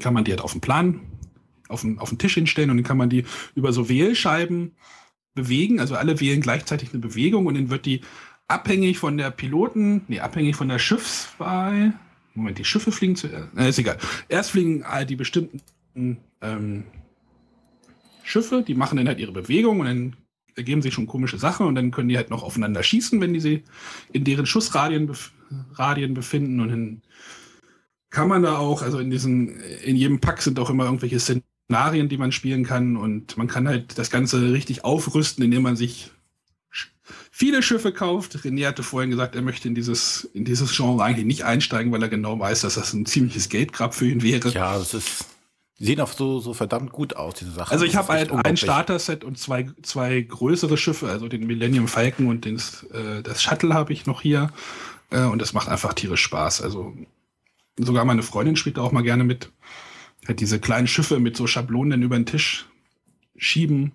kann man die halt auf den Plan, auf den, auf den Tisch hinstellen und dann kann man die über so Wählscheiben bewegen. Also alle wählen gleichzeitig eine Bewegung und dann wird die abhängig von der Piloten, nee, abhängig von der Schiffswahl, Moment, die Schiffe fliegen zuerst. Äh, ist egal. Erst fliegen all die bestimmten ähm, Schiffe, die machen dann halt ihre Bewegung und dann ergeben sich schon komische Sachen und dann können die halt noch aufeinander schießen, wenn die sie in deren Schussradien bef Radien befinden und dann kann man da auch, also in diesen, in jedem Pack sind auch immer irgendwelche Szenarien, die man spielen kann und man kann halt das Ganze richtig aufrüsten, indem man sich viele Schiffe kauft. René hatte vorhin gesagt, er möchte in dieses, in dieses Genre eigentlich nicht einsteigen, weil er genau weiß, dass das ein ziemliches Geldgrab für ihn wäre. Ja, das ist die sehen auch so, so verdammt gut aus, diese Sachen. Also ich habe halt ein Starter-Set und zwei, zwei größere Schiffe, also den Millennium Falcon und den, äh, das Shuttle habe ich noch hier. Äh, und das macht einfach tierisch Spaß. Also sogar meine Freundin spielt da auch mal gerne mit. Halt diese kleinen Schiffe mit so Schablonen über den Tisch schieben.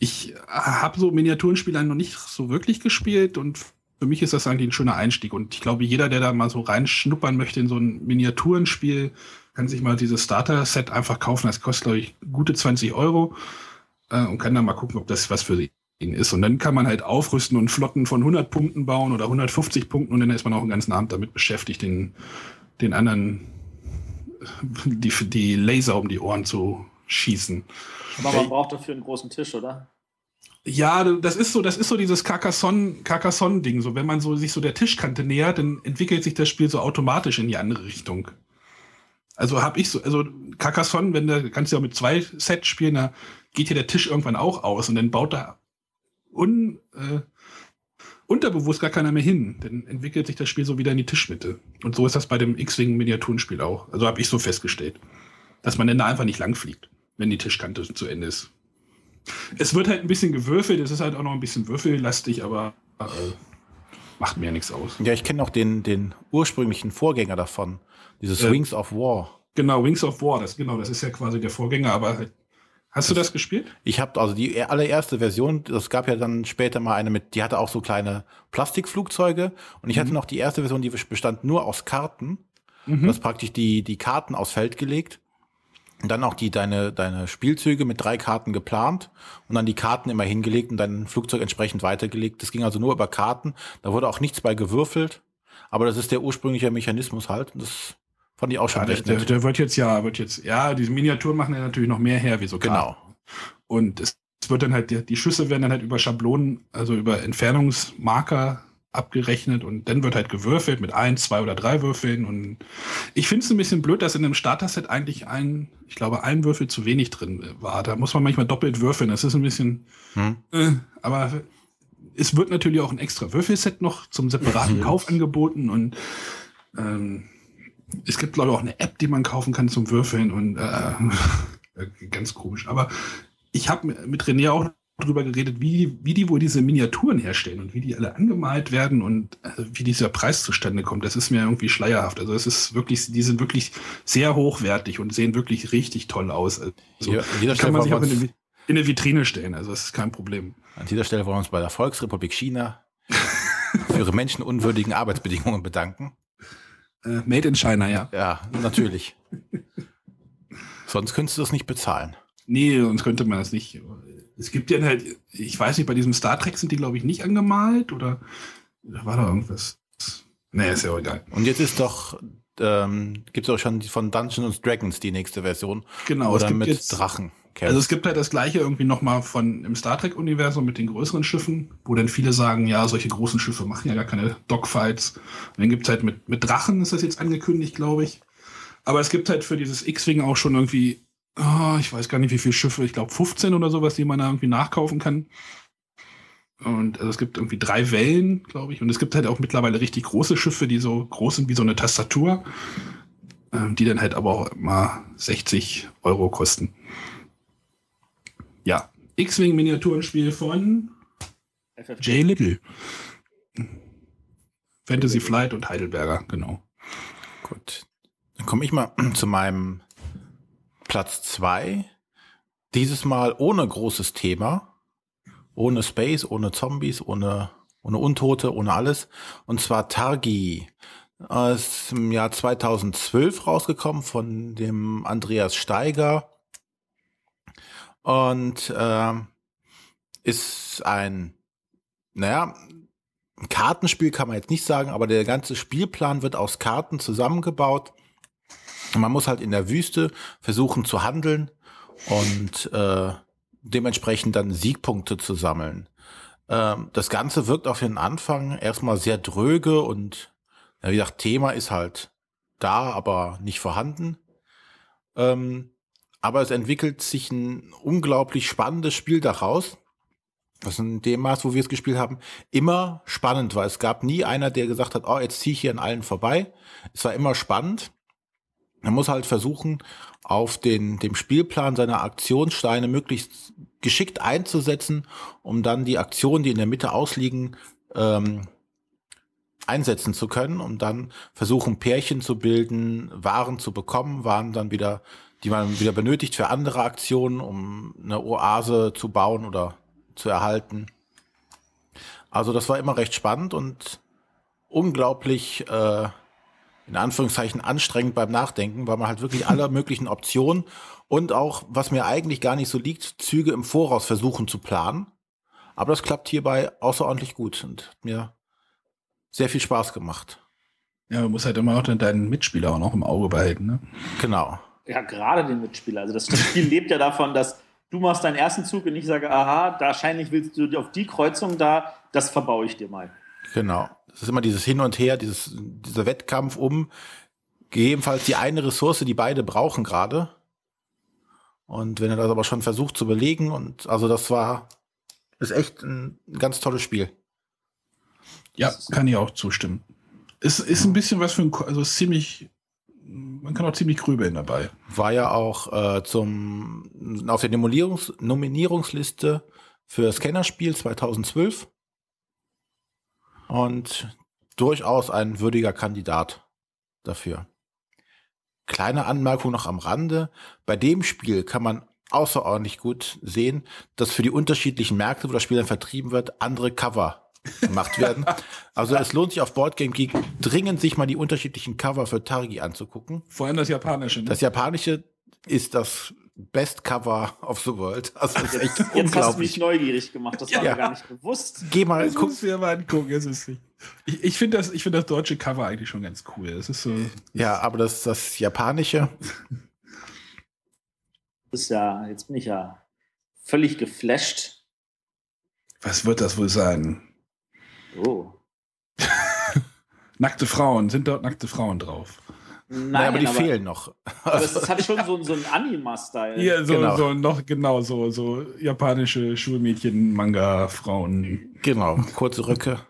Ich habe so Miniaturenspiele noch nicht so wirklich gespielt und für mich ist das eigentlich ein schöner Einstieg. Und ich glaube, jeder, der da mal so reinschnuppern möchte in so ein Miniaturenspiel, kann sich mal dieses Starter-Set einfach kaufen. Das kostet, glaube ich, gute 20 Euro äh, und kann dann mal gucken, ob das was für ihn ist. Und dann kann man halt aufrüsten und Flotten von 100 Punkten bauen oder 150 Punkten und dann ist man auch einen ganzen Abend damit beschäftigt, den, den anderen die, die Laser um die Ohren zu schießen. Aber man braucht dafür einen großen Tisch, oder? Ja, das ist so, das ist so dieses Carcassonne, Carcassonne-Ding. So, wenn man so sich so der Tischkante nähert, dann entwickelt sich das Spiel so automatisch in die andere Richtung. Also habe ich so, also Carcassonne, wenn du kannst ja mit zwei Sets spielen, da geht hier der Tisch irgendwann auch aus und dann baut da un, äh, unterbewusst gar keiner mehr hin. Dann entwickelt sich das Spiel so wieder in die Tischmitte. Und so ist das bei dem X-Wing-Miniaturenspiel auch. Also habe ich so festgestellt. Dass man dann da einfach nicht langfliegt, wenn die Tischkante zu Ende ist. Es wird halt ein bisschen gewürfelt, es ist halt auch noch ein bisschen würfellastig, aber äh, macht mir ja nichts aus. Ja, ich kenne auch den, den ursprünglichen Vorgänger davon. Dieses äh, Wings of War. Genau, Wings of War, das genau, das ist ja quasi der Vorgänger, aber halt, hast du das gespielt? Ich habe also die allererste Version, das gab ja dann später mal eine mit, die hatte auch so kleine Plastikflugzeuge und ich mhm. hatte noch die erste Version, die bestand nur aus Karten. Mhm. Du hast praktisch die, die Karten aufs Feld gelegt und dann auch die deine deine Spielzüge mit drei Karten geplant und dann die Karten immer hingelegt und dein Flugzeug entsprechend weitergelegt. Das ging also nur über Karten. Da wurde auch nichts bei gewürfelt. Aber das ist der ursprüngliche Mechanismus halt. Das Fand ich auch schon ja, recht der, der, wird jetzt ja, wird jetzt, ja, diese Miniaturen machen ja natürlich noch mehr her, wie so Genau. Und es, wird dann halt, die, die Schüsse werden dann halt über Schablonen, also über Entfernungsmarker abgerechnet und dann wird halt gewürfelt mit ein, zwei oder drei Würfeln. Und ich finde es ein bisschen blöd, dass in einem Starter-Set eigentlich ein, ich glaube, ein Würfel zu wenig drin war. Da muss man manchmal doppelt würfeln. Das ist ein bisschen, hm. äh, aber es wird natürlich auch ein extra Würfelset noch zum separaten Kauf angeboten und ähm, es gibt, glaube ich, auch eine App, die man kaufen kann zum Würfeln und äh, [LAUGHS] ganz komisch. Aber ich habe mit René auch drüber geredet, wie, wie die wohl diese Miniaturen herstellen und wie die alle angemalt werden und äh, wie dieser Preis zustande kommt. Das ist mir irgendwie schleierhaft. Also es ist wirklich, die sind wirklich sehr hochwertig und sehen wirklich richtig toll aus. Also, ja, jeder kann man sich auch in eine, in eine Vitrine stellen. Also das ist kein Problem. An dieser Stelle wollen wir uns bei der Volksrepublik China für ihre menschenunwürdigen Arbeitsbedingungen bedanken. Äh, made in China, ja. Ja, natürlich. sonst könntest du das nicht bezahlen. Nee, sonst könnte man das nicht. Es gibt ja halt, ich weiß nicht, bei diesem Star Trek sind die, glaube ich, nicht angemalt oder war da irgendwas? Nee, ist ja auch egal. Und jetzt ist doch, ähm, gibt es auch schon von Dungeons Dragons die nächste Version. Genau, oder mit jetzt, Drachen. Kämpft. Also es gibt halt das gleiche irgendwie nochmal von im Star Trek-Universum mit den größeren Schiffen, wo dann viele sagen, ja, solche großen Schiffe machen ja gar keine Dogfights. Und dann gibt's halt mit, mit Drachen, ist das jetzt angekündigt, glaube ich. Aber es gibt halt für dieses X-Wing auch schon irgendwie, oh, ich weiß gar nicht, wie viele Schiffe, ich glaube 15 oder sowas, die man da irgendwie nachkaufen kann. Und also es gibt irgendwie drei Wellen, glaube ich. Und es gibt halt auch mittlerweile richtig große Schiffe, die so groß sind wie so eine Tastatur, ähm, die dann halt aber auch mal 60 Euro kosten. X-Wing-Miniaturenspiel von FFG. Jay Little. Fantasy Flight und Heidelberger, genau. Gut. Dann komme ich mal [CLEARS THROAT] zu meinem Platz zwei. Dieses Mal ohne großes Thema. Ohne Space, ohne Zombies, ohne, ohne Untote, ohne alles. Und zwar Targi. Ist im Jahr 2012 rausgekommen von dem Andreas Steiger und äh, ist ein, naja, ein Kartenspiel kann man jetzt nicht sagen, aber der ganze Spielplan wird aus Karten zusammengebaut. Man muss halt in der Wüste versuchen zu handeln und äh, dementsprechend dann Siegpunkte zu sammeln. Ähm, das Ganze wirkt auf den Anfang erstmal sehr dröge und ja, wie gesagt, Thema ist halt da, aber nicht vorhanden. Ähm, aber es entwickelt sich ein unglaublich spannendes Spiel daraus. Was in dem Maß, wo wir es gespielt haben, immer spannend war. Es gab nie einer, der gesagt hat, oh, jetzt ziehe ich hier an allen vorbei. Es war immer spannend. Man muss halt versuchen, auf den, dem Spielplan seiner Aktionssteine möglichst geschickt einzusetzen, um dann die Aktionen, die in der Mitte ausliegen, ähm, einsetzen zu können und dann versuchen, Pärchen zu bilden, Waren zu bekommen, Waren dann wieder, die man wieder benötigt für andere Aktionen, um eine Oase zu bauen oder zu erhalten. Also das war immer recht spannend und unglaublich äh, in Anführungszeichen anstrengend beim Nachdenken, weil man halt wirklich [LAUGHS] alle möglichen Optionen und auch, was mir eigentlich gar nicht so liegt, Züge im Voraus versuchen zu planen. Aber das klappt hierbei außerordentlich gut und hat mir sehr viel Spaß gemacht. Ja, man muss halt immer auch deinen Mitspieler auch noch im Auge behalten, ne? Genau. Ja, gerade den Mitspieler. Also das Spiel [LAUGHS] lebt ja davon, dass du machst deinen ersten Zug und ich sage, aha, wahrscheinlich willst du auf die Kreuzung da, das verbaue ich dir mal. Genau. Das ist immer dieses Hin und Her, dieses, dieser Wettkampf um gegebenenfalls die eine Ressource, die beide brauchen gerade. Und wenn er das aber schon versucht zu belegen und also das war, ist echt ein ganz tolles Spiel. Ja, kann ich auch zustimmen. Es ist ein bisschen was für ein, also ist ziemlich, man kann auch ziemlich grübeln dabei. War ja auch äh, zum auf der Nominierungs Nominierungsliste für Scannerspiel 2012 und durchaus ein würdiger Kandidat dafür. Kleine Anmerkung noch am Rande. Bei dem Spiel kann man außerordentlich gut sehen, dass für die unterschiedlichen Märkte, wo das Spiel dann vertrieben wird, andere Cover gemacht werden. Also es lohnt sich auf Boardgame Geek dringend, sich mal die unterschiedlichen Cover für Targi anzugucken. Vor allem das japanische. Ne? Das japanische ist das Best Cover of the World. Also das ist echt Jetzt unglaublich. hast du mich neugierig gemacht, das war ja. mir gar nicht bewusst. Geh mal, das guck. Musst du ja mal angucken, es ist nicht. Ich, ich finde das, ich finde das deutsche Cover eigentlich schon ganz cool. Das ist so. Ja, aber das, das japanische. Das ist ja, jetzt bin ich ja völlig geflasht. Was wird das wohl sein? Oh. [LAUGHS] nackte Frauen, sind dort nackte Frauen drauf? Nein, Nein aber die aber, fehlen noch. Aber das hat schon so, so einen Anima-Style. Ja, so, genau. so noch genau so, so japanische Schulmädchen, Manga-Frauen. Genau, kurze Röcke.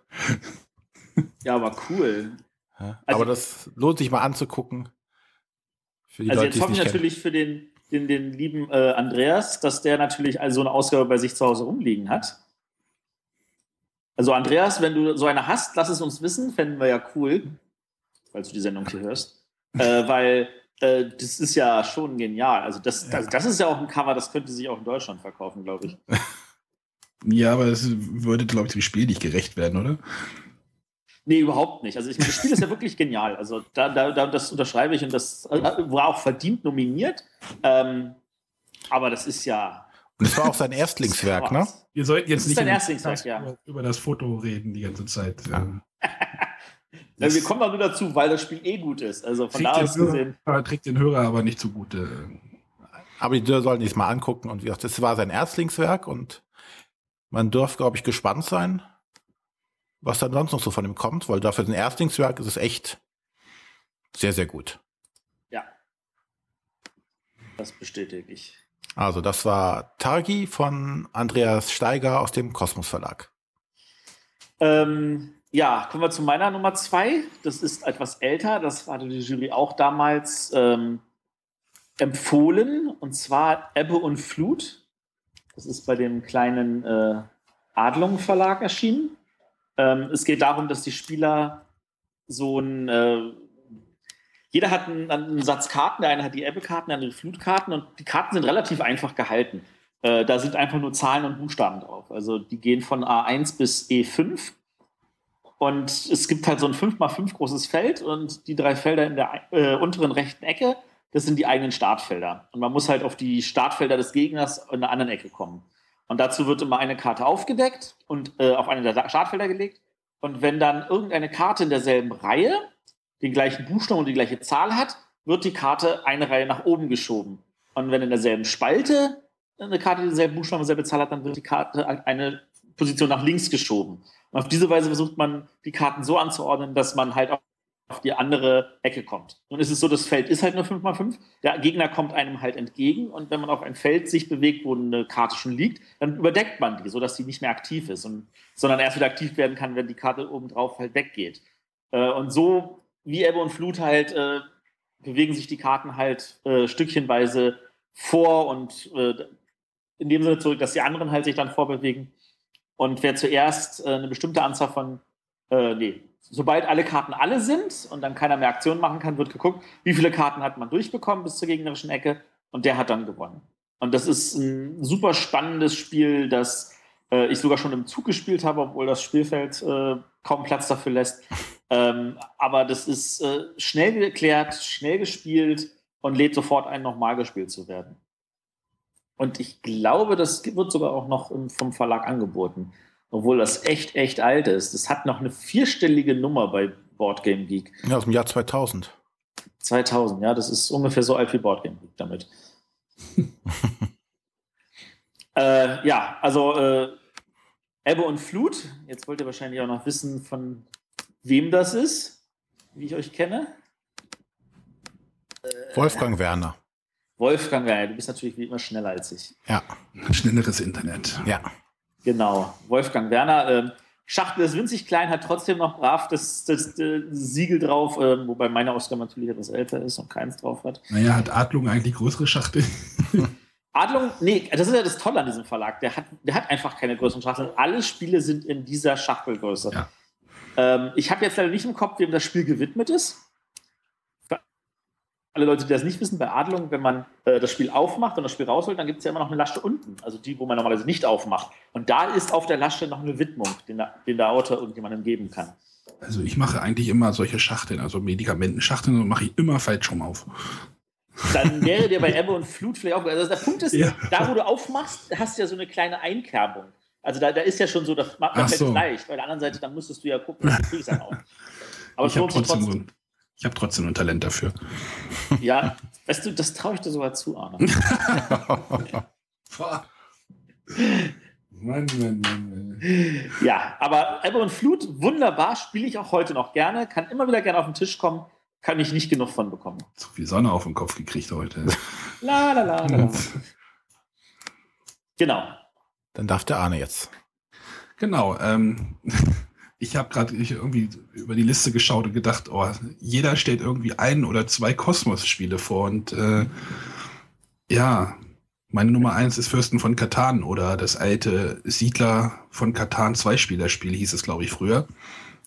ja, aber cool. Ja, also, aber das lohnt sich mal anzugucken. also Leute, jetzt hoffe ich natürlich für den, den, den lieben äh, Andreas, dass der natürlich also so eine Ausgabe bei sich zu Hause rumliegen hat. Also Andreas, wenn du so eine hast, lass es uns wissen, fänden wir ja cool, falls du die Sendung hier hörst. [LAUGHS] äh, weil äh, das ist ja schon genial. Also das, das, das, ist ja auch ein Cover, das könnte sich auch in Deutschland verkaufen, glaube ich. [LAUGHS] Ja, aber es würde, glaube ich, dem Spiel nicht gerecht werden, oder? Nee, überhaupt nicht. Also ich, das Spiel ist ja wirklich genial. Also da, da, da, das unterschreibe ich und das äh, war auch verdient nominiert. Ähm, aber das ist ja. Und es war auch sein [LAUGHS] Erstlingswerk, ne? Wir sollten jetzt nicht über, ja. über, das Foto reden die ganze Zeit. Ja. ja, [LAUGHS] wir kommen auch nur dazu, weil das Spiel eh gut ist. Also von da aus gesehen. Trägt den Hörer aber nicht zugute. Aber die sollen es mal angucken und wie gesagt, das war sein Erstlingswerk und man darf, glaube ich, gespannt sein, was dann sonst noch so von ihm kommt, weil dafür sein Erstlingswerk ist es echt sehr, sehr gut. Ja. Das bestätige ich. Also das war Targi von Andreas Steiger aus dem Kosmos Verlag. Ähm, ja, kommen wir zu meiner Nummer zwei. Das ist etwas älter. Das hatte die Jury auch damals ähm, empfohlen. Und zwar Ebbe und Flut. Das ist bei dem kleinen äh, Adlung Verlag erschienen. Ähm, es geht darum, dass die Spieler so ein äh, jeder hat einen, einen, Satz Karten, der eine hat die Ebbe-Karten, der andere die Flutkarten und die Karten sind relativ einfach gehalten. Äh, da sind einfach nur Zahlen und Buchstaben drauf. Also die gehen von A1 bis E5 und es gibt halt so ein 5x5 großes Feld und die drei Felder in der äh, unteren rechten Ecke, das sind die eigenen Startfelder. Und man muss halt auf die Startfelder des Gegners in der anderen Ecke kommen. Und dazu wird immer eine Karte aufgedeckt und äh, auf eine der Startfelder gelegt Und wenn dann irgendeine Karte in derselben Reihe den gleichen Buchstaben und die gleiche Zahl hat, wird die Karte eine Reihe nach oben geschoben. Und wenn in derselben Spalte eine Karte denselben Buchstaben und dieselbe Zahl hat, dann wird die Karte eine Position nach links geschoben. Und auf diese Weise versucht man, die Karten so anzuordnen, dass man halt auf die andere Ecke kommt. Nun ist es so, das Feld ist halt nur 5x5. Der Gegner kommt einem halt entgegen und wenn man auf ein Feld sich bewegt, wo eine Karte schon liegt, dann überdeckt man die, sodass sie nicht mehr aktiv ist, und, sondern erst wieder aktiv werden kann, wenn die Karte oben drauf halt weggeht. Äh, und so wie Ebbe und Flut halt äh, bewegen sich die Karten halt äh, stückchenweise vor und äh, in dem Sinne zurück, dass die anderen halt sich dann vorbewegen. Und wer zuerst äh, eine bestimmte Anzahl von, äh, nee, sobald alle Karten alle sind und dann keiner mehr Aktionen machen kann, wird geguckt, wie viele Karten hat man durchbekommen bis zur gegnerischen Ecke und der hat dann gewonnen. Und das ist ein super spannendes Spiel, das äh, ich sogar schon im Zug gespielt habe, obwohl das Spielfeld äh, kaum Platz dafür lässt. Ähm, aber das ist äh, schnell geklärt, schnell gespielt und lädt sofort ein, nochmal gespielt zu werden. Und ich glaube, das wird sogar auch noch vom Verlag angeboten, obwohl das echt, echt alt ist. Das hat noch eine vierstellige Nummer bei Boardgame Geek. Ja, aus dem Jahr 2000. 2000, ja, das ist ungefähr so alt wie Boardgame Geek damit. [LAUGHS] äh, ja, also äh, Ebbe und Flut. Jetzt wollt ihr wahrscheinlich auch noch wissen, von wem das ist, wie ich euch kenne. Wolfgang Werner. Wolfgang Werner, du bist natürlich wie immer schneller als ich. Ja. Schnelleres Internet. Ja. Genau. Wolfgang Werner. Ähm, Schachtel ist winzig klein, hat trotzdem noch brav das, das, das Siegel drauf, äh, wobei meine Ausgabe natürlich etwas älter ist und keins drauf hat. Naja, hat Adlung eigentlich größere Schachtel? [LAUGHS] Adlung, nee, das ist ja das Tolle an diesem Verlag. Der hat, der hat einfach keine größeren Schachteln. Alle Spiele sind in dieser Schachtelgröße. Ja. Ähm, ich habe jetzt leider nicht im Kopf, wem das Spiel gewidmet ist. Für alle Leute, die das nicht wissen, bei Adlung, wenn man äh, das Spiel aufmacht und das Spiel rausholt, dann gibt es ja immer noch eine Lasche unten, also die, wo man normalerweise nicht aufmacht. Und da ist auf der Lasche noch eine Widmung, den, den der Autor irgendjemandem geben kann. Also ich mache eigentlich immer solche Schachteln, also Medikamentenschachteln, und mache ich immer falsch rum auf. Dann wäre dir bei Ebbe und Flut vielleicht auch. Also der Punkt ist, [LAUGHS] ja. da wo du aufmachst, hast du ja so eine kleine Einkerbung. Also da, da ist ja schon so, das macht man so. leicht. Bei der anderen Seite, dann müsstest du ja gucken, [LAUGHS] was du kriegst dann auch. Aber ich habe trotzdem, trotzdem. So hab trotzdem ein Talent dafür. Ja, weißt du, das traue ich dir sogar zu, Arne. Mann, Mann, Mann, Mann. Ja, aber Ebbe und Flut, wunderbar, spiele ich auch heute noch gerne, kann immer wieder gerne auf den Tisch kommen, kann ich nicht genug von bekommen. Zu viel Sonne auf den Kopf gekriegt heute. la, la, la, la. [LAUGHS] genau. Dann darf der Arne jetzt. Genau. Ähm, [LAUGHS] ich habe gerade irgendwie über die Liste geschaut und gedacht, oh, jeder stellt irgendwie ein oder zwei Kosmos-Spiele vor. Und äh, ja, meine Nummer eins ist Fürsten von Katan oder das alte Siedler von Katan Zweispielerspiel hieß es, glaube ich, früher.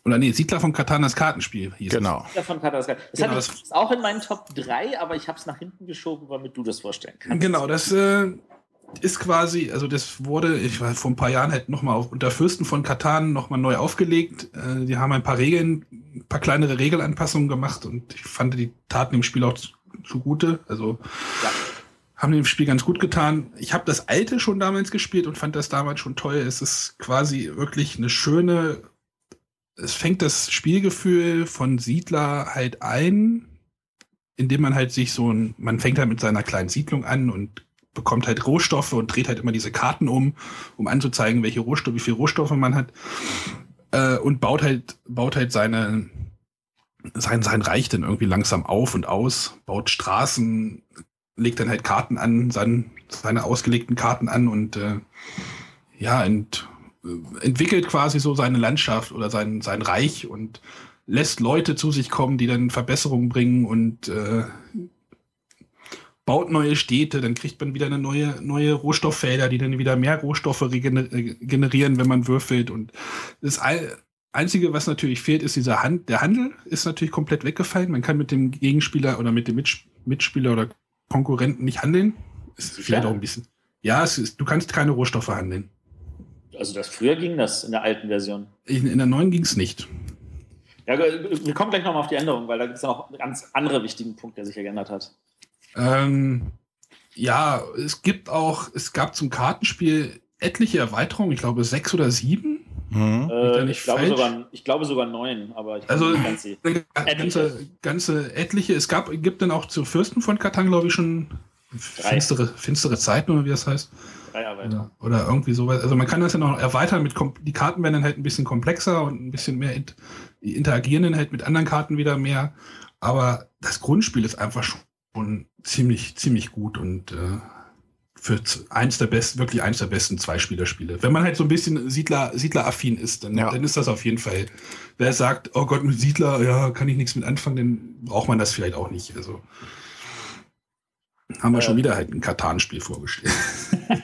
Oder nee, Siedler von Katan das Kartenspiel hieß genau. es. Siedler von Katan das Kartenspiel. Das genau, hatte ich auch in meinen Top 3, aber ich habe es nach hinten geschoben, damit du das vorstellen kannst. Genau, das äh, ist quasi, also das wurde, ich war vor ein paar Jahren halt nochmal unter Fürsten von Katan nochmal neu aufgelegt. Äh, die haben ein paar Regeln, ein paar kleinere Regelanpassungen gemacht und ich fand, die taten im Spiel auch zugute. Also ja. haben dem Spiel ganz gut getan. Ich habe das alte schon damals gespielt und fand das damals schon toll. Es ist quasi wirklich eine schöne, es fängt das Spielgefühl von Siedler halt ein, indem man halt sich so ein, man fängt halt mit seiner kleinen Siedlung an und bekommt halt Rohstoffe und dreht halt immer diese Karten um, um anzuzeigen, welche Rohstoffe, wie viele Rohstoffe man hat. Äh, und baut halt, baut halt seine, sein, sein Reich dann irgendwie langsam auf und aus, baut Straßen, legt dann halt Karten an, sein, seine ausgelegten Karten an und äh, ja, ent, entwickelt quasi so seine Landschaft oder sein, sein Reich und lässt Leute zu sich kommen, die dann Verbesserungen bringen und äh, baut neue Städte, dann kriegt man wieder eine neue, neue Rohstofffelder, die dann wieder mehr Rohstoffe äh, generieren, wenn man würfelt. Und das Einzige, was natürlich fehlt, ist dieser Hand, der Handel ist natürlich komplett weggefallen. Man kann mit dem Gegenspieler oder mit dem Mitspieler oder Konkurrenten nicht handeln. Ist vielleicht auch ein bisschen. Ja, es ist, du kannst keine Rohstoffe handeln. Also das früher ging das in der alten Version. In, in der neuen ging es nicht. Ja, wir kommen gleich nochmal auf die Änderung, weil da gibt es ja noch einen ganz anderen wichtigen Punkt, der sich geändert hat. Ähm, ja, es gibt auch, es gab zum Kartenspiel etliche Erweiterungen, ich glaube sechs oder sieben. Mhm. Äh, nicht ich, glaube falsch? sogar, ich glaube sogar neun, aber ich Also nicht ganz ganze, ganze etliche. Es gab, gibt dann auch zu Fürsten von Katan, glaube ich, schon Drei. finstere, finstere Zeiten oder wie das heißt. Oder, oder irgendwie sowas. Also man kann das ja noch erweitern mit die Karten werden dann halt ein bisschen komplexer und ein bisschen mehr int die interagieren dann halt mit anderen Karten wieder mehr. Aber das Grundspiel ist einfach schon ziemlich, ziemlich gut und äh, für eins der besten, wirklich eins der besten Zweispielerspiele. Wenn man halt so ein bisschen Siedler, Siedler-affin ist, dann, Ja. dann ist das auf jeden Fall. Wer sagt, oh Gott, mit Siedler, ja, kann ich nichts mit anfangen, dann braucht man das vielleicht auch nicht. Also haben wir Äh. schon wieder halt ein Katan-Spiel vorgestellt. [LAUGHS]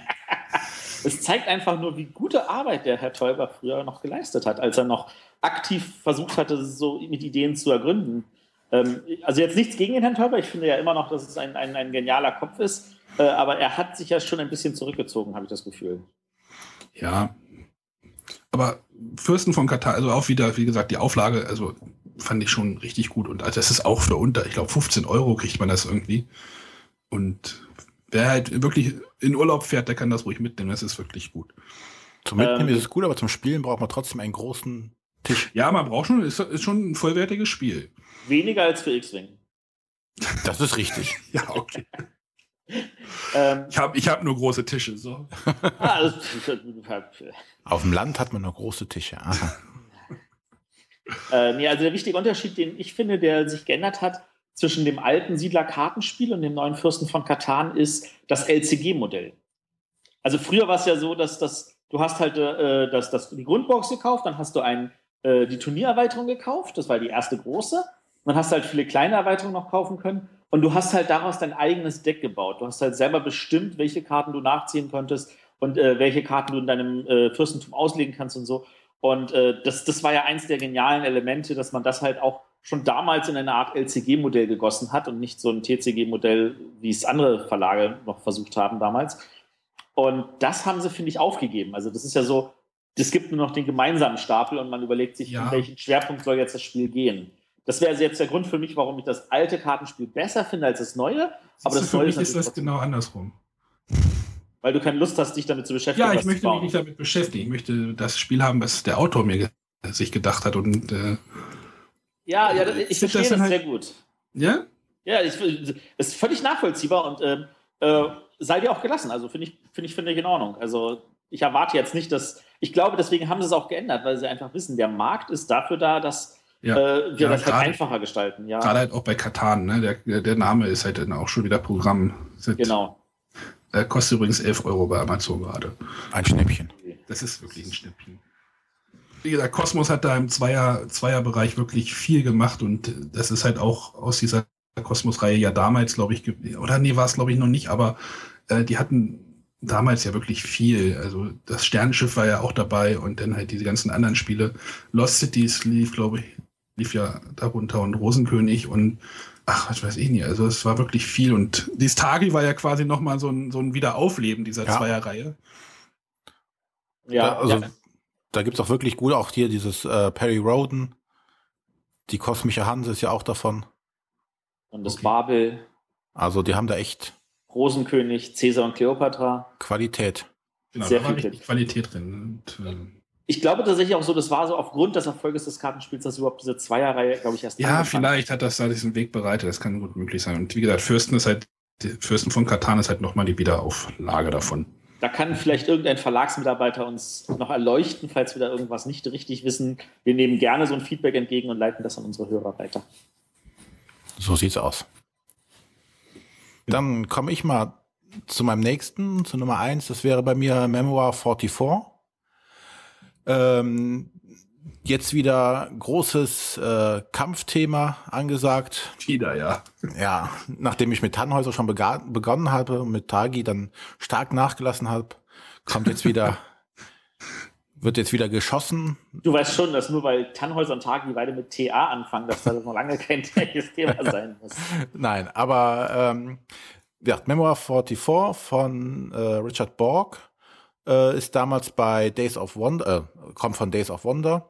Es zeigt einfach nur, wie gute Arbeit der Herr Teuber früher noch geleistet hat, als er noch aktiv versucht hatte, so mit Ideen zu ergründen. Ähm, also jetzt nichts gegen den Herrn Teuber, ich finde ja immer noch, dass es ein, ein, ein genialer Kopf ist, äh, aber er hat sich ja schon ein bisschen zurückgezogen, habe ich das Gefühl. Ja. Aber Fürsten von Katar, also auch wieder, wie gesagt, die Auflage, also fand ich schon richtig gut. Und also das ist auch für unter, ich glaube, 15 Euro kriegt man das irgendwie. Und wer halt wirklich in Urlaub fährt, der kann das ruhig mitnehmen. Das ist wirklich gut. Zum Mitnehmen Ähm. ist es gut, aber zum Spielen braucht man trotzdem einen großen Tisch. Ja, man braucht schon, ist, ist schon ein vollwertiges Spiel. Weniger als für X-Wing. Das ist richtig. [LAUGHS] Ja, okay. Ähm, Ich habe ich hab nur große Tische. So. ah, das- Auf dem Land hat man nur große Tische. Aha. [LAUGHS] Äh, nee, also der wichtige Unterschied, den ich finde, der sich geändert hat zwischen dem alten Siedler-Kartenspiel und dem neuen Fürsten von Katan, ist das LCG-Modell. Also früher war es ja so, dass, dass du hast halt äh, das, das, die Grundbox gekauft, dann hast du ein, äh, die Turniererweiterung gekauft, das war die erste große. Und hast halt viele kleine Erweiterungen noch kaufen können. Und du hast halt daraus dein eigenes Deck gebaut. Du hast halt selber bestimmt, welche Karten du nachziehen konntest und äh, welche Karten du in deinem äh, Fürstentum auslegen kannst und so. Und äh, das, das war ja eins der genialen Elemente, dass man das halt auch schon damals in eine Art LCG-Modell gegossen hat und nicht so ein TCG-Modell, wie es andere Verlage noch versucht haben damals. Und das haben sie, finde ich, aufgegeben. Also das ist ja so, es gibt nur noch den gemeinsamen Stapel und man überlegt sich, Ja. in welchen Schwerpunkt soll jetzt das Spiel gehen. Das wäre jetzt der Grund für mich, warum ich das alte Kartenspiel besser finde als das neue. Aber das für Neue mich ist das genau andersrum. Weil du keine Lust hast, dich damit zu beschäftigen. Ja, ich möchte mich nicht damit beschäftigen. Ich möchte das Spiel haben, was der Autor mir sich gedacht hat. Und äh, Ja, ja, ich verstehe das das, halt- sehr gut. ja, Ja, ich, es ist völlig nachvollziehbar und ähm, äh, sei dir auch gelassen. Also finde ich, finde ich, finde ich in Ordnung. Also ich erwarte jetzt nicht, dass. Ich glaube, deswegen haben sie es auch geändert, weil sie einfach wissen, der Markt ist dafür da, dass ja. äh, wir Ja, das halt gerade- einfacher gestalten. Ja, Gerade halt auch bei Katan, ne? Der, der- Name ist halt dann auch schon wieder Programm. Sind, genau. Äh, kostet übrigens 11 Euro bei Amazon gerade. Ein Schnäppchen. Das ist wirklich ein Schnäppchen. Wie gesagt, Kosmos hat da im Zweier, Zweierbereich wirklich viel gemacht und das ist halt auch aus dieser Kosmos-Reihe ja damals, glaube ich, oder nee, war es glaube ich noch nicht, aber äh, die hatten damals ja wirklich viel. Also das Sternenschiff war ja auch dabei und dann halt diese ganzen anderen Spiele. Lost Cities lief, glaube ich, lief ja darunter und Rosenkönig und ach, was weiß ich nicht. Also es war wirklich viel und die Stagi war ja quasi nochmal so ein, so ein Wiederaufleben dieser Ja. Zweierreihe. Ja, da, also, ja. da gibt es auch wirklich gut, auch hier dieses äh, Perry Roden. Die kosmische Hanse ist ja auch davon. Und das okay. Babel, Also die haben da echt Rosenkönig, Cäsar und Kleopatra. Qualität. Genau, Sehr da war richtig Qualität drin. Und, äh, Ich glaube tatsächlich auch so, das war so aufgrund des Erfolges des Kartenspiels, dass überhaupt diese Zweierreihe, glaube ich, erst ja, vielleicht hat das da diesen Weg bereitet. Das kann gut möglich sein. Und wie gesagt, Fürsten ist halt, die Fürsten von Katan ist halt nochmal die Wiederauflage davon. Da kann vielleicht irgendein Verlagsmitarbeiter uns noch erleuchten, falls wir da irgendwas nicht richtig wissen. Wir nehmen gerne so ein Feedback entgegen und leiten das an unsere Hörer weiter. So sieht's aus. Dann komme ich mal zu meinem nächsten, zu Nummer eins. Das wäre bei mir Memoir 44. Ähm, jetzt wieder großes äh, Kampfthema angesagt. Wieder, ja. Ja, nachdem ich mit Tannhäuser schon begonnen habe und mit Tagi dann stark nachgelassen habe, kommt jetzt wieder, [LAUGHS] wird jetzt wieder geschossen. Du weißt schon, dass nur weil Tannhäuser und Tagi beide mit TA anfangen, dass das noch lange kein gleiches Thema [LAUGHS] sein muss. Nein, aber ähm, ja, Memoir 44 von äh, Richard Borg äh, ist damals bei Days of Wonder, äh, kommt von Days of Wonder.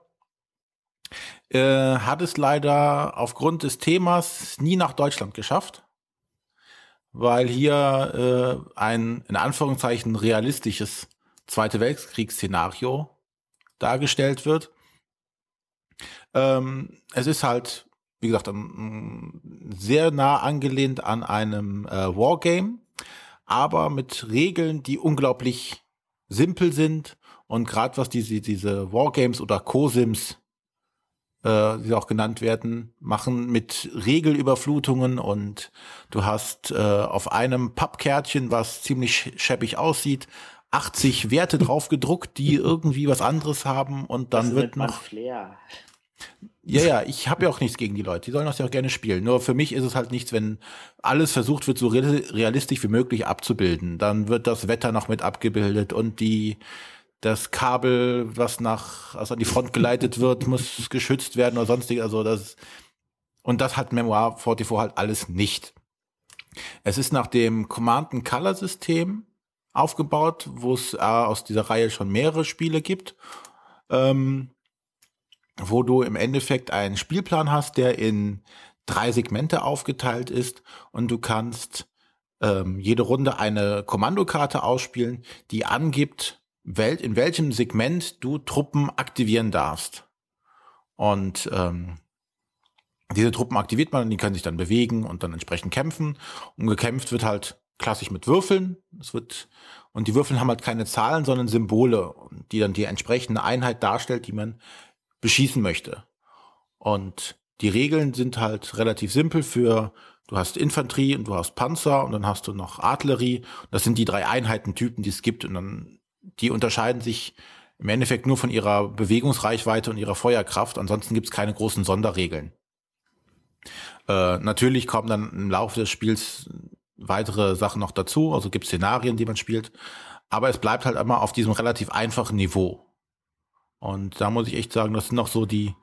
Äh, hat es leider aufgrund des Themas nie nach Deutschland geschafft, weil hier äh, ein in Anführungszeichen realistisches Zweite Weltkriegsszenario dargestellt wird. Ähm, es ist halt, wie gesagt, sehr nah angelehnt an einem äh, Wargame, aber mit Regeln, die unglaublich simpel sind und gerade was diese, diese Wargames oder Co-Sims äh, die auch genannt werden, machen mit Regelüberflutungen und du hast äh, auf einem Pappkärtchen, was ziemlich scheppig aussieht, 80 Werte drauf gedruckt, die [LAUGHS] irgendwie was anderes haben und dann wird noch Flair. Ja, ja, ich habe ja auch nichts gegen die Leute. Die sollen das ja auch gerne spielen. Nur für mich ist es halt nichts, wenn alles versucht wird, so realistisch wie möglich abzubilden. Dann wird das Wetter noch mit abgebildet und die das Kabel, was nach, also an die Front geleitet wird, [LAUGHS] muss geschützt werden oder sonstig. Also das, und das hat Memoir 44 halt alles nicht. Es ist nach dem Command Color System aufgebaut, wo es äh, aus dieser Reihe schon mehrere Spiele gibt, ähm, wo du im Endeffekt einen Spielplan hast, der in drei Segmente aufgeteilt ist und du kannst ähm, jede Runde eine Kommandokarte ausspielen, die angibt, wel in welchem Segment du Truppen aktivieren darfst. Und ähm, diese Truppen aktiviert man, die können sich dann bewegen und dann entsprechend kämpfen. Und gekämpft wird halt klassisch mit Würfeln. Es wird und die Würfeln haben halt keine Zahlen, sondern Symbole, die dann die entsprechende Einheit darstellt, die man beschießen möchte. Und die Regeln sind halt relativ simpel für du hast Infanterie und du hast Panzer und dann hast du noch Artillerie. Das sind die drei Einheitentypen, die es gibt und dann die unterscheiden sich im Endeffekt nur von ihrer Bewegungsreichweite und ihrer Feuerkraft. Ansonsten gibt es keine großen Sonderregeln. Äh, natürlich kommen dann im Laufe des Spiels weitere Sachen noch dazu, also gibt Szenarien, die man spielt, aber es bleibt halt immer auf diesem relativ einfachen Niveau. Und da muss ich echt sagen, das sind noch so die,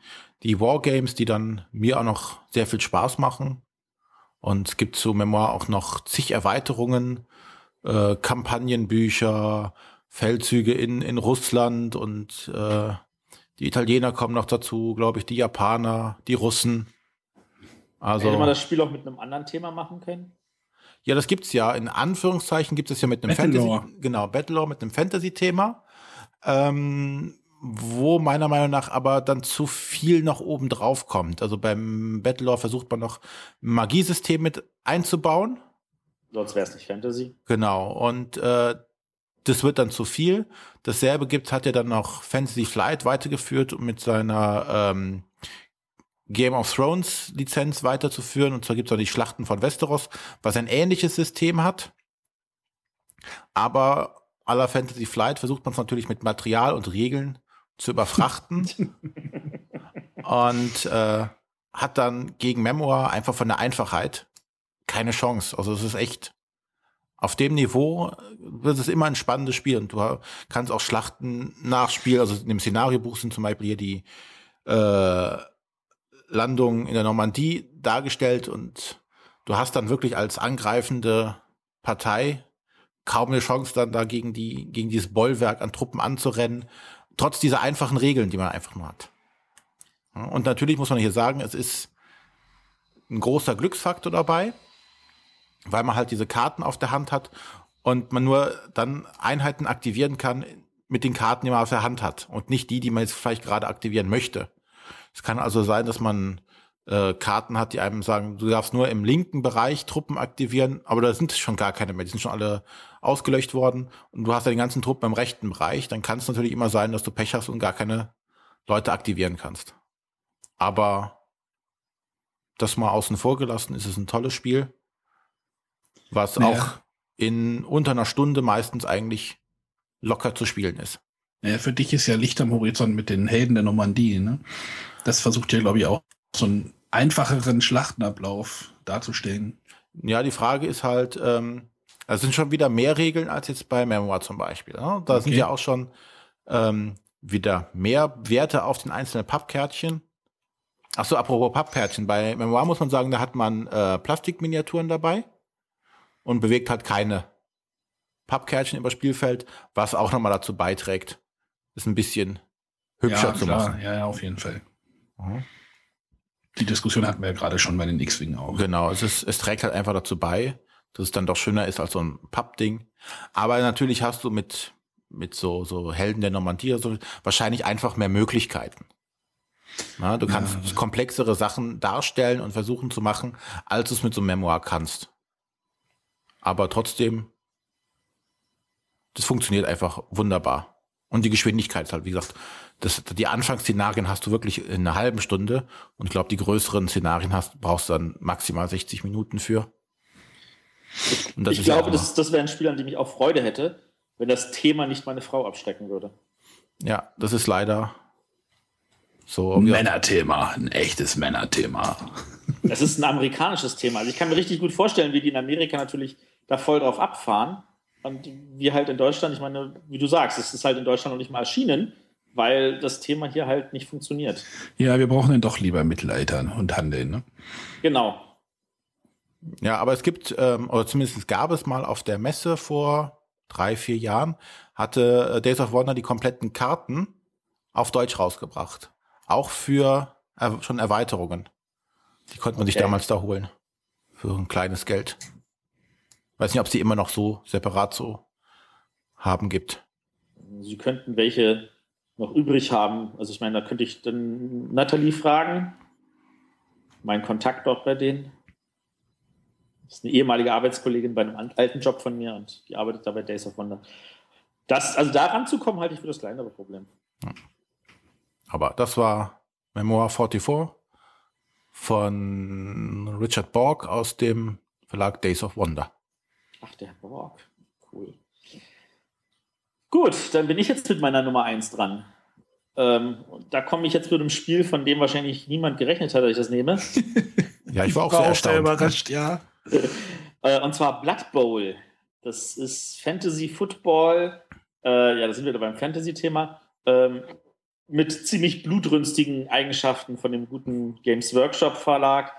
die Wargames, die dann mir auch noch sehr viel Spaß machen. Und es gibt zu Memoir auch noch zig Erweiterungen, äh, Kampagnenbücher, Feldzüge in, in Russland und äh, die Italiener kommen noch dazu, glaube ich, die Japaner, die Russen. Also, Hätte man das Spiel auch mit einem anderen Thema machen können? Ja, das gibt's ja. In Anführungszeichen gibt es ja mit einem Battlelore. Fantasy, genau, Battlelore mit einem Fantasy-Thema, ähm, wo meiner Meinung nach aber dann zu viel noch oben drauf kommt. Also beim Battlelore versucht man noch Magiesystem mit einzubauen. Sonst wäre es nicht Fantasy. Genau. Und äh, das wird dann zu viel. Dasselbe gibt, hat er dann noch Fantasy Flight weitergeführt, um mit seiner ähm, Game of Thrones Lizenz weiterzuführen. Und zwar gibt es auch die Schlachten von Westeros, was ein ähnliches System hat. Aber aller Fantasy Flight versucht man es natürlich mit Material und Regeln zu überfrachten. und äh, hat dann gegen Memoir einfach von der Einfachheit keine Chance. Also es ist echt auf dem Niveau wird es immer ein spannendes Spiel und du kannst auch Schlachten nachspielen. Also in dem Szenariobuch sind zum Beispiel hier die äh, Landungen in der Normandie dargestellt und du hast dann wirklich als angreifende Partei kaum eine Chance, dann da gegen, die, gegen dieses Bollwerk an Truppen anzurennen, trotz dieser einfachen Regeln, die man einfach nur hat. Und natürlich muss man hier sagen, es ist ein großer Glücksfaktor dabei weil man halt diese Karten auf der Hand hat und man nur dann Einheiten aktivieren kann mit den Karten, die man auf der Hand hat und nicht die, die man jetzt vielleicht gerade aktivieren möchte. Es kann also sein, dass man äh, Karten hat, die einem sagen, du darfst nur im linken Bereich Truppen aktivieren, aber da sind schon gar keine mehr, die sind schon alle ausgelöscht worden und du hast ja den ganzen Truppen im rechten Bereich, dann kann es natürlich immer sein, dass du Pech hast und gar keine Leute aktivieren kannst. Aber das mal außen vor gelassen, ist es ein tolles Spiel was ja. auch in unter einer Stunde meistens eigentlich locker zu spielen ist. Ja, für dich ist ja Licht am Horizont mit den Helden der Normandie. Ne? Das versucht ja, glaube ich, auch so einen einfacheren Schlachtenablauf darzustellen. Ja, die Frage ist halt, ähm, es sind schon wieder mehr Regeln als jetzt bei Memoir zum Beispiel. Ne? Da okay. sind ja auch schon ähm, wieder mehr Werte auf den einzelnen Pappkärtchen. Ach so, apropos Pappkärtchen. Bei Memoir muss man sagen, da hat man äh, Plastikminiaturen dabei und bewegt halt keine Pappkärtchen über Spielfeld, was auch nochmal dazu beiträgt, es ein bisschen hübscher ja, zu machen. Ja, ja, auf jeden Fall. Mhm. Die Diskussion hatten wir ja gerade schon bei den X-Wing auch. Genau, es, ist, es trägt halt einfach dazu bei, dass es dann doch schöner ist als so ein Pappding. Aber natürlich hast du mit mit so, so Helden der Normandie, so, wahrscheinlich einfach mehr Möglichkeiten. Na, du kannst ja. komplexere Sachen darstellen und versuchen zu machen, als du es mit so einem Memoir kannst. Aber trotzdem, das funktioniert einfach wunderbar. Und die Geschwindigkeit ist halt, wie gesagt, das, die Anfangsszenarien hast du wirklich in einer halben Stunde und ich glaube, die größeren Szenarien hast, brauchst du dann maximal 60 Minuten für. ich glaube, ja das, das wäre ein Spiel, an dem ich auch Freude hätte, wenn das Thema nicht meine Frau abschrecken würde. Ja, das ist leider so. Ein Männerthema, ein echtes Männerthema. Das ist ein amerikanisches Thema. Also ich kann mir richtig gut vorstellen, wie die in Amerika natürlich da voll drauf abfahren. Und wir halt in Deutschland, ich meine, wie du sagst, es ist halt in Deutschland noch nicht mal erschienen, weil das Thema hier halt nicht funktioniert. Ja, wir brauchen dann doch lieber Mittelaltern und Handeln, ne? Genau. Ja, aber es gibt, ähm, oder zumindest gab es mal auf der Messe vor drei, vier Jahren, hatte äh, Days of Wonder die kompletten Karten auf Deutsch rausgebracht. Auch für äh, schon Erweiterungen. Die konnte man okay. sich damals da holen. Für ein kleines Geld. Weiß nicht, ob sie immer noch so separat so haben gibt. Sie könnten welche noch übrig haben. Also ich meine, da könnte ich dann Nathalie fragen. Mein Kontakt dort bei denen. Das ist eine ehemalige Arbeitskollegin bei einem alten Job von mir und die arbeitet da bei Days of Wonder. Das, also da ranzukommen, halte ich für das kleinere Problem. Aber das war Memoir 44 von Richard Borg aus dem Verlag Days of Wonder. Ach, der Borg. Cool. Gut, dann bin ich jetzt mit meiner Nummer 1 dran. Ähm, da komme ich jetzt mit einem Spiel, von dem wahrscheinlich niemand gerechnet hat, dass ich das nehme. [LAUGHS] ja, ich war auch sehr erstaunt. überrascht, ja. [LAUGHS] äh, und zwar Blood Bowl. Das ist Fantasy Football. Äh, ja, da sind wir da beim Fantasy-Thema. Ähm, mit ziemlich blutrünstigen Eigenschaften von dem guten Games Workshop Verlag.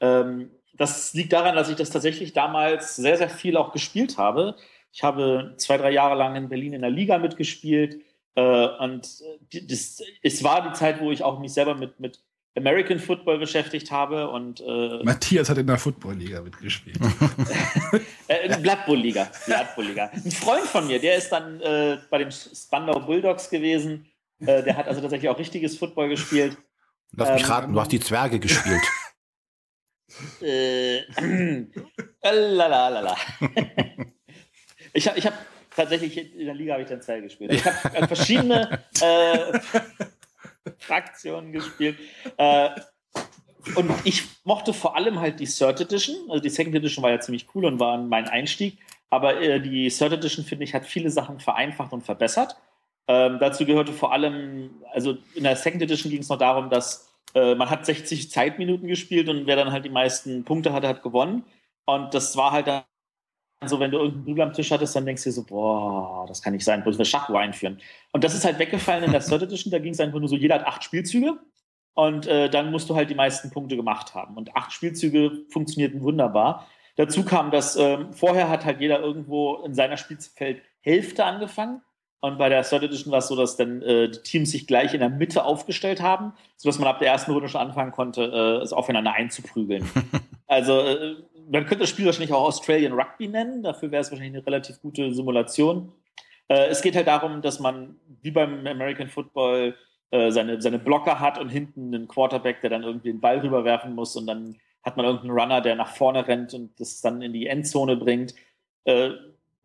Ähm, das liegt daran, dass ich das tatsächlich damals sehr, sehr viel auch gespielt habe. Ich habe zwei, drei Jahre lang in Berlin in der Liga mitgespielt. Äh, und das, es war die Zeit, wo ich auch mich selber mit, mit American Football beschäftigt habe. Und, äh, Matthias hat in der Football-Liga mitgespielt. [LAUGHS] äh, Blood Bowl-Liga. Blood Bowl-Liga. Ein Freund von mir, der ist dann äh, bei den Spandau Bulldogs gewesen. Äh, der hat also tatsächlich auch richtiges Football gespielt. Lass mich ähm, raten, du hast die Zwerge gespielt. [LAUGHS] äh, [CLEARS THROAT] lalalala. [LAUGHS] ich habe ich hab tatsächlich in der Liga habe ich dann Zell gespielt. Ich habe äh, verschiedene [LAUGHS] äh, Fraktionen gespielt. Äh, und ich mochte vor allem halt die Third Edition. Also die Second Edition war ja ziemlich cool und war mein Einstieg. Aber äh, die Third Edition, finde ich, hat viele Sachen vereinfacht und verbessert. Ähm, dazu gehörte vor allem, also in der Second Edition ging es noch darum, dass äh, man hat 60 Zeitminuten gespielt und wer dann halt die meisten Punkte hatte, hat gewonnen. Und das war halt dann so, wenn du irgendeinen Bügel am Tisch hattest, dann denkst du dir so, boah, das kann nicht sein, bloß wir Schach einführen. Und das ist halt weggefallen in der Third Edition, da ging es einfach nur so, jeder hat acht Spielzüge und äh, dann musst du halt die meisten Punkte gemacht haben. Und acht Spielzüge funktionierten wunderbar. Dazu kam, dass äh, vorher hat halt jeder irgendwo in seiner Spielfeld Hälfte angefangen und bei der Third Edition war es so, dass dann äh, die Teams sich gleich in der Mitte aufgestellt haben, sodass man ab der ersten Runde schon anfangen konnte, äh, es aufeinander einzuprügeln. [LAUGHS] also äh, man könnte das Spiel wahrscheinlich auch Australian Rugby nennen, dafür wäre es wahrscheinlich eine relativ gute Simulation. Äh, es geht halt darum, dass man wie beim American Football äh, seine, seine Blocker hat und hinten einen Quarterback, der dann irgendwie den Ball rüberwerfen muss und dann hat man irgendeinen Runner, der nach vorne rennt und das dann in die Endzone bringt äh,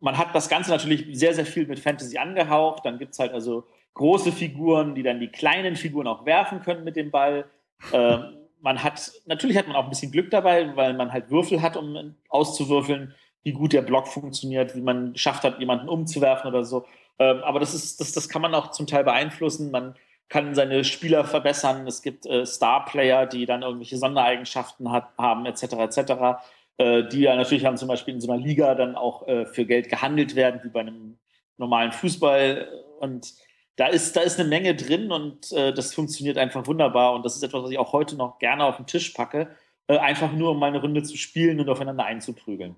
man hat das Ganze natürlich sehr, sehr viel mit Fantasy angehaucht. Dann gibt es halt also große Figuren, die dann die kleinen Figuren auch werfen können mit dem Ball. Ähm, man hat, natürlich hat man auch ein bisschen Glück dabei, weil man halt Würfel hat, um auszuwürfeln, wie gut der Block funktioniert, wie man geschafft hat, jemanden umzuwerfen oder so. Ähm, aber das ist, das, das kann man auch zum Teil beeinflussen. Man kann seine Spieler verbessern. Es gibt äh, Star-Player, die dann irgendwelche Sondereigenschaften hat, haben, etc. etc äh, die ja natürlich dann zum Beispiel in so einer Liga dann auch äh, für Geld gehandelt werden, wie bei einem normalen Fußball. Und da ist, da ist eine Menge drin und äh, das funktioniert einfach wunderbar. Und das ist etwas, was ich auch heute noch gerne auf den Tisch packe, äh, einfach nur um mal eine Runde zu spielen und aufeinander einzuprügeln.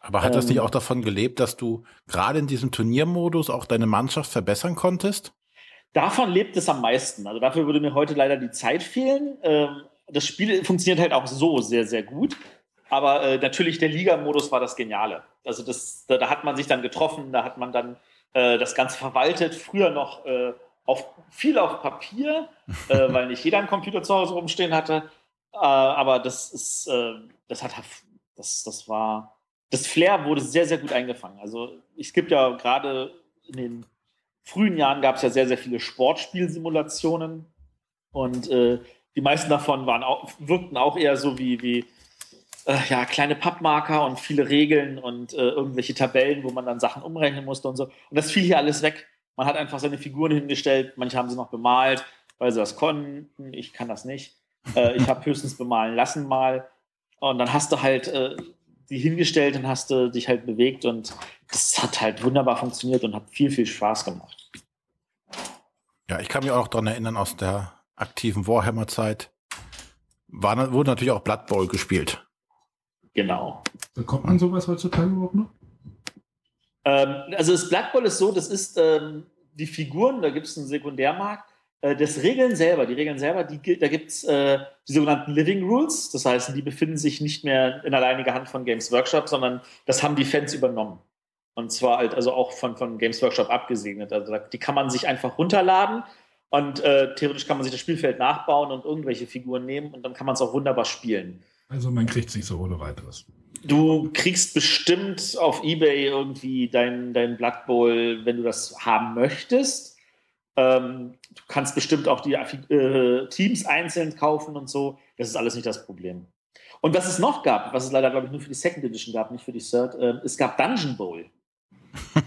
Aber hat das nicht ähm. auch davon gelebt, dass du gerade in diesem Turniermodus auch deine Mannschaft verbessern konntest? Davon lebt es am meisten. Also dafür würde mir heute leider die Zeit fehlen. Ähm, das Spiel funktioniert halt auch so sehr, sehr gut. Aber äh, natürlich der Liga-Modus war das Geniale. Also das, da, da, hat man sich dann getroffen, da hat man dann äh, das Ganze verwaltet. Früher noch äh, auf, viel auf Papier, äh, [LAUGHS] weil nicht jeder einen Computer zu Hause rumstehen hatte. Äh, aber das ist, äh, das hat, das, das war, das Flair wurde sehr, sehr gut eingefangen. Also es gibt ja gerade in den frühen Jahren gab es ja sehr, sehr viele Sportspielsimulationen und die meisten davon waren auch, wirkten auch eher so wie, wie äh, ja, kleine Pappmarker und viele Regeln und äh, irgendwelche Tabellen, wo man dann Sachen umrechnen musste und so. Und das fiel hier alles weg. Man hat einfach seine Figuren hingestellt, manche haben sie noch bemalt, weil sie das konnten. Ich kann das nicht. Äh, ich habe höchstens bemalen lassen mal. Und dann hast du halt äh, die hingestellt und hast du dich halt bewegt und das hat halt wunderbar funktioniert und hat viel, viel Spaß gemacht. Ja, ich kann mich auch daran erinnern aus der aktiven Warhammer-Zeit. War, wurde natürlich auch Blood Bowl gespielt. Genau. Bekommt man sowas heutzutage überhaupt noch? Ähm, also das Blood Bowl ist so, das ist ähm, die Figuren, da gibt es einen Sekundärmarkt. Äh, das Regeln selber, die Regeln selber, die, da gibt es äh, die sogenannten Living Rules. Das heißt, die befinden sich nicht mehr in alleiniger Hand von Games Workshop, sondern das haben die Fans übernommen. Und zwar halt also auch von, von Games Workshop abgesegnet. Also die kann man sich einfach runterladen und äh, theoretisch kann man sich das Spielfeld nachbauen und irgendwelche Figuren nehmen und dann kann man es auch wunderbar spielen. Also man kriegt es nicht so ohne weiteres. Du kriegst bestimmt auf Ebay irgendwie dein, dein Blood Bowl, wenn du das haben möchtest. Ähm, du kannst bestimmt auch die äh, Teams einzeln kaufen und so. Das ist alles nicht das Problem. Und was es noch gab, was es leider, glaube ich, nur für die Second Edition gab, nicht für die Third, äh, es gab Dungeon Bowl.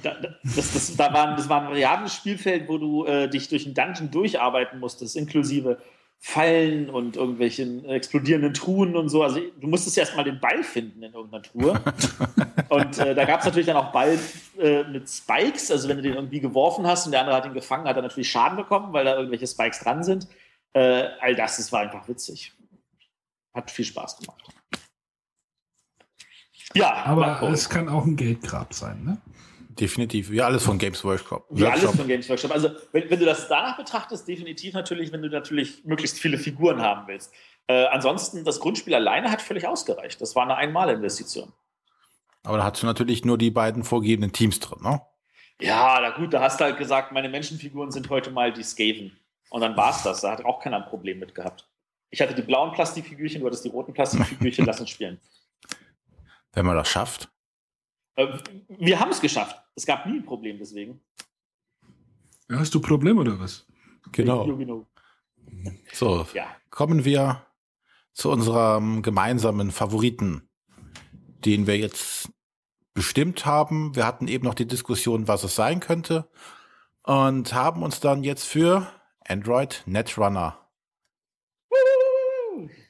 da, das, das, da waren, das war ein variables Spielfeld, wo du äh, dich durch ein Dungeon durcharbeiten musstest, inklusive Fallen und irgendwelchen explodierenden Truhen und so. Also du musstest erstmal den Ball finden in irgendeiner Truhe. [LAUGHS] und äh, da gab es natürlich dann auch Ball äh, mit Spikes. Also wenn du den irgendwie geworfen hast und der andere hat ihn gefangen, hat er natürlich Schaden bekommen, weil da irgendwelche Spikes dran sind. Äh, all das, das war einfach witzig. Hat viel Spaß gemacht. Ja, aber es kann auch ein Geldgrab sein, ne? Definitiv. Ja, alles von Games Workshop. Ja, alles von Games Workshop. Also, wenn, wenn, du das danach betrachtest, definitiv natürlich, wenn du natürlich möglichst viele Figuren haben willst. Äh, ansonsten, das Grundspiel alleine hat völlig ausgereicht. Das war eine Einmalinvestition. Aber da hast du natürlich nur die beiden vorgegebenen Teams drin, ne? Ja, na gut, da hast du halt gesagt, meine Menschenfiguren sind heute mal die Skaven. Und dann war es das. Da hat auch keiner ein Problem mit gehabt. Ich hatte die blauen Plastikfigürchen, du hattest die roten Plastikfigürchen, [LAUGHS] lass uns spielen. Wenn man das schafft. Äh, wir haben es geschafft. Es gab nie ein Problem deswegen. Ja, hast du Problem oder was? Genau. genau. So, ja. kommen wir zu unserem gemeinsamen Favoriten, den wir jetzt bestimmt haben. Wir hatten eben noch die Diskussion, was es sein könnte und haben uns dann jetzt für Android Netrunner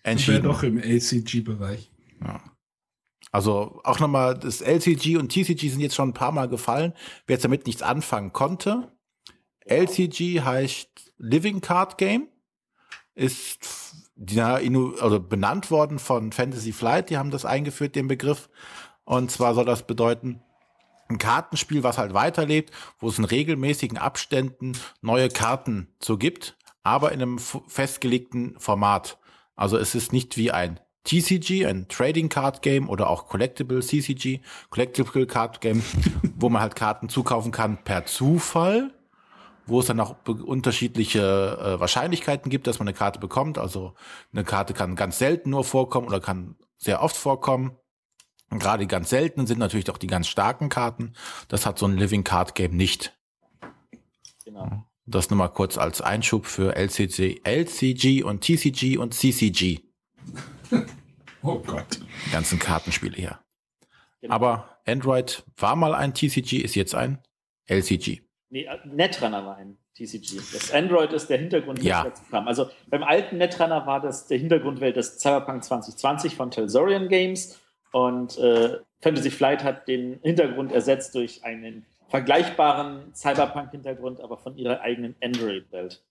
entschieden. Doch im ACG-Bereich. Ja. Also auch nochmal, das LCG und TCG sind jetzt schon ein paar Mal gefallen. Wer jetzt damit nichts anfangen konnte. LCG heißt Living Card Game, ist ja, also benannt worden von Fantasy Flight, die haben das eingeführt, den Begriff. Und zwar soll das bedeuten, ein Kartenspiel, was halt weiterlebt, wo es in regelmäßigen Abständen neue Karten so gibt, aber in einem festgelegten Format. Also es ist nicht wie ein TCG, ein Trading Card Game oder auch Collectible CCG, Collectible Card Game, [LAUGHS] wo man halt Karten zukaufen kann per Zufall, wo es dann auch unterschiedliche äh, Wahrscheinlichkeiten gibt, dass man eine Karte bekommt. Also eine Karte kann ganz selten nur vorkommen oder kann sehr oft vorkommen. Und gerade die ganz seltenen sind natürlich auch die ganz starken Karten. Das hat so ein Living Card Game nicht. Genau. Das nur mal kurz als Einschub für LCG, LCG und TCG und CCG. [LAUGHS] oh Gott. Die ganzen Kartenspiele hier. Genau. Aber Android war mal ein TCG, ist jetzt ein LCG. Nee, äh, Netrunner war ein TCG. Das Android ist der Hintergrund, ja. dazu kam. Also beim alten Netrunner war das der Hintergrundwelt des Cyberpunk 2020 von Telsorian Games und äh, Fantasy Flight hat den Hintergrund ersetzt durch einen vergleichbaren Cyberpunk-Hintergrund, aber von ihrer eigenen Android-Welt.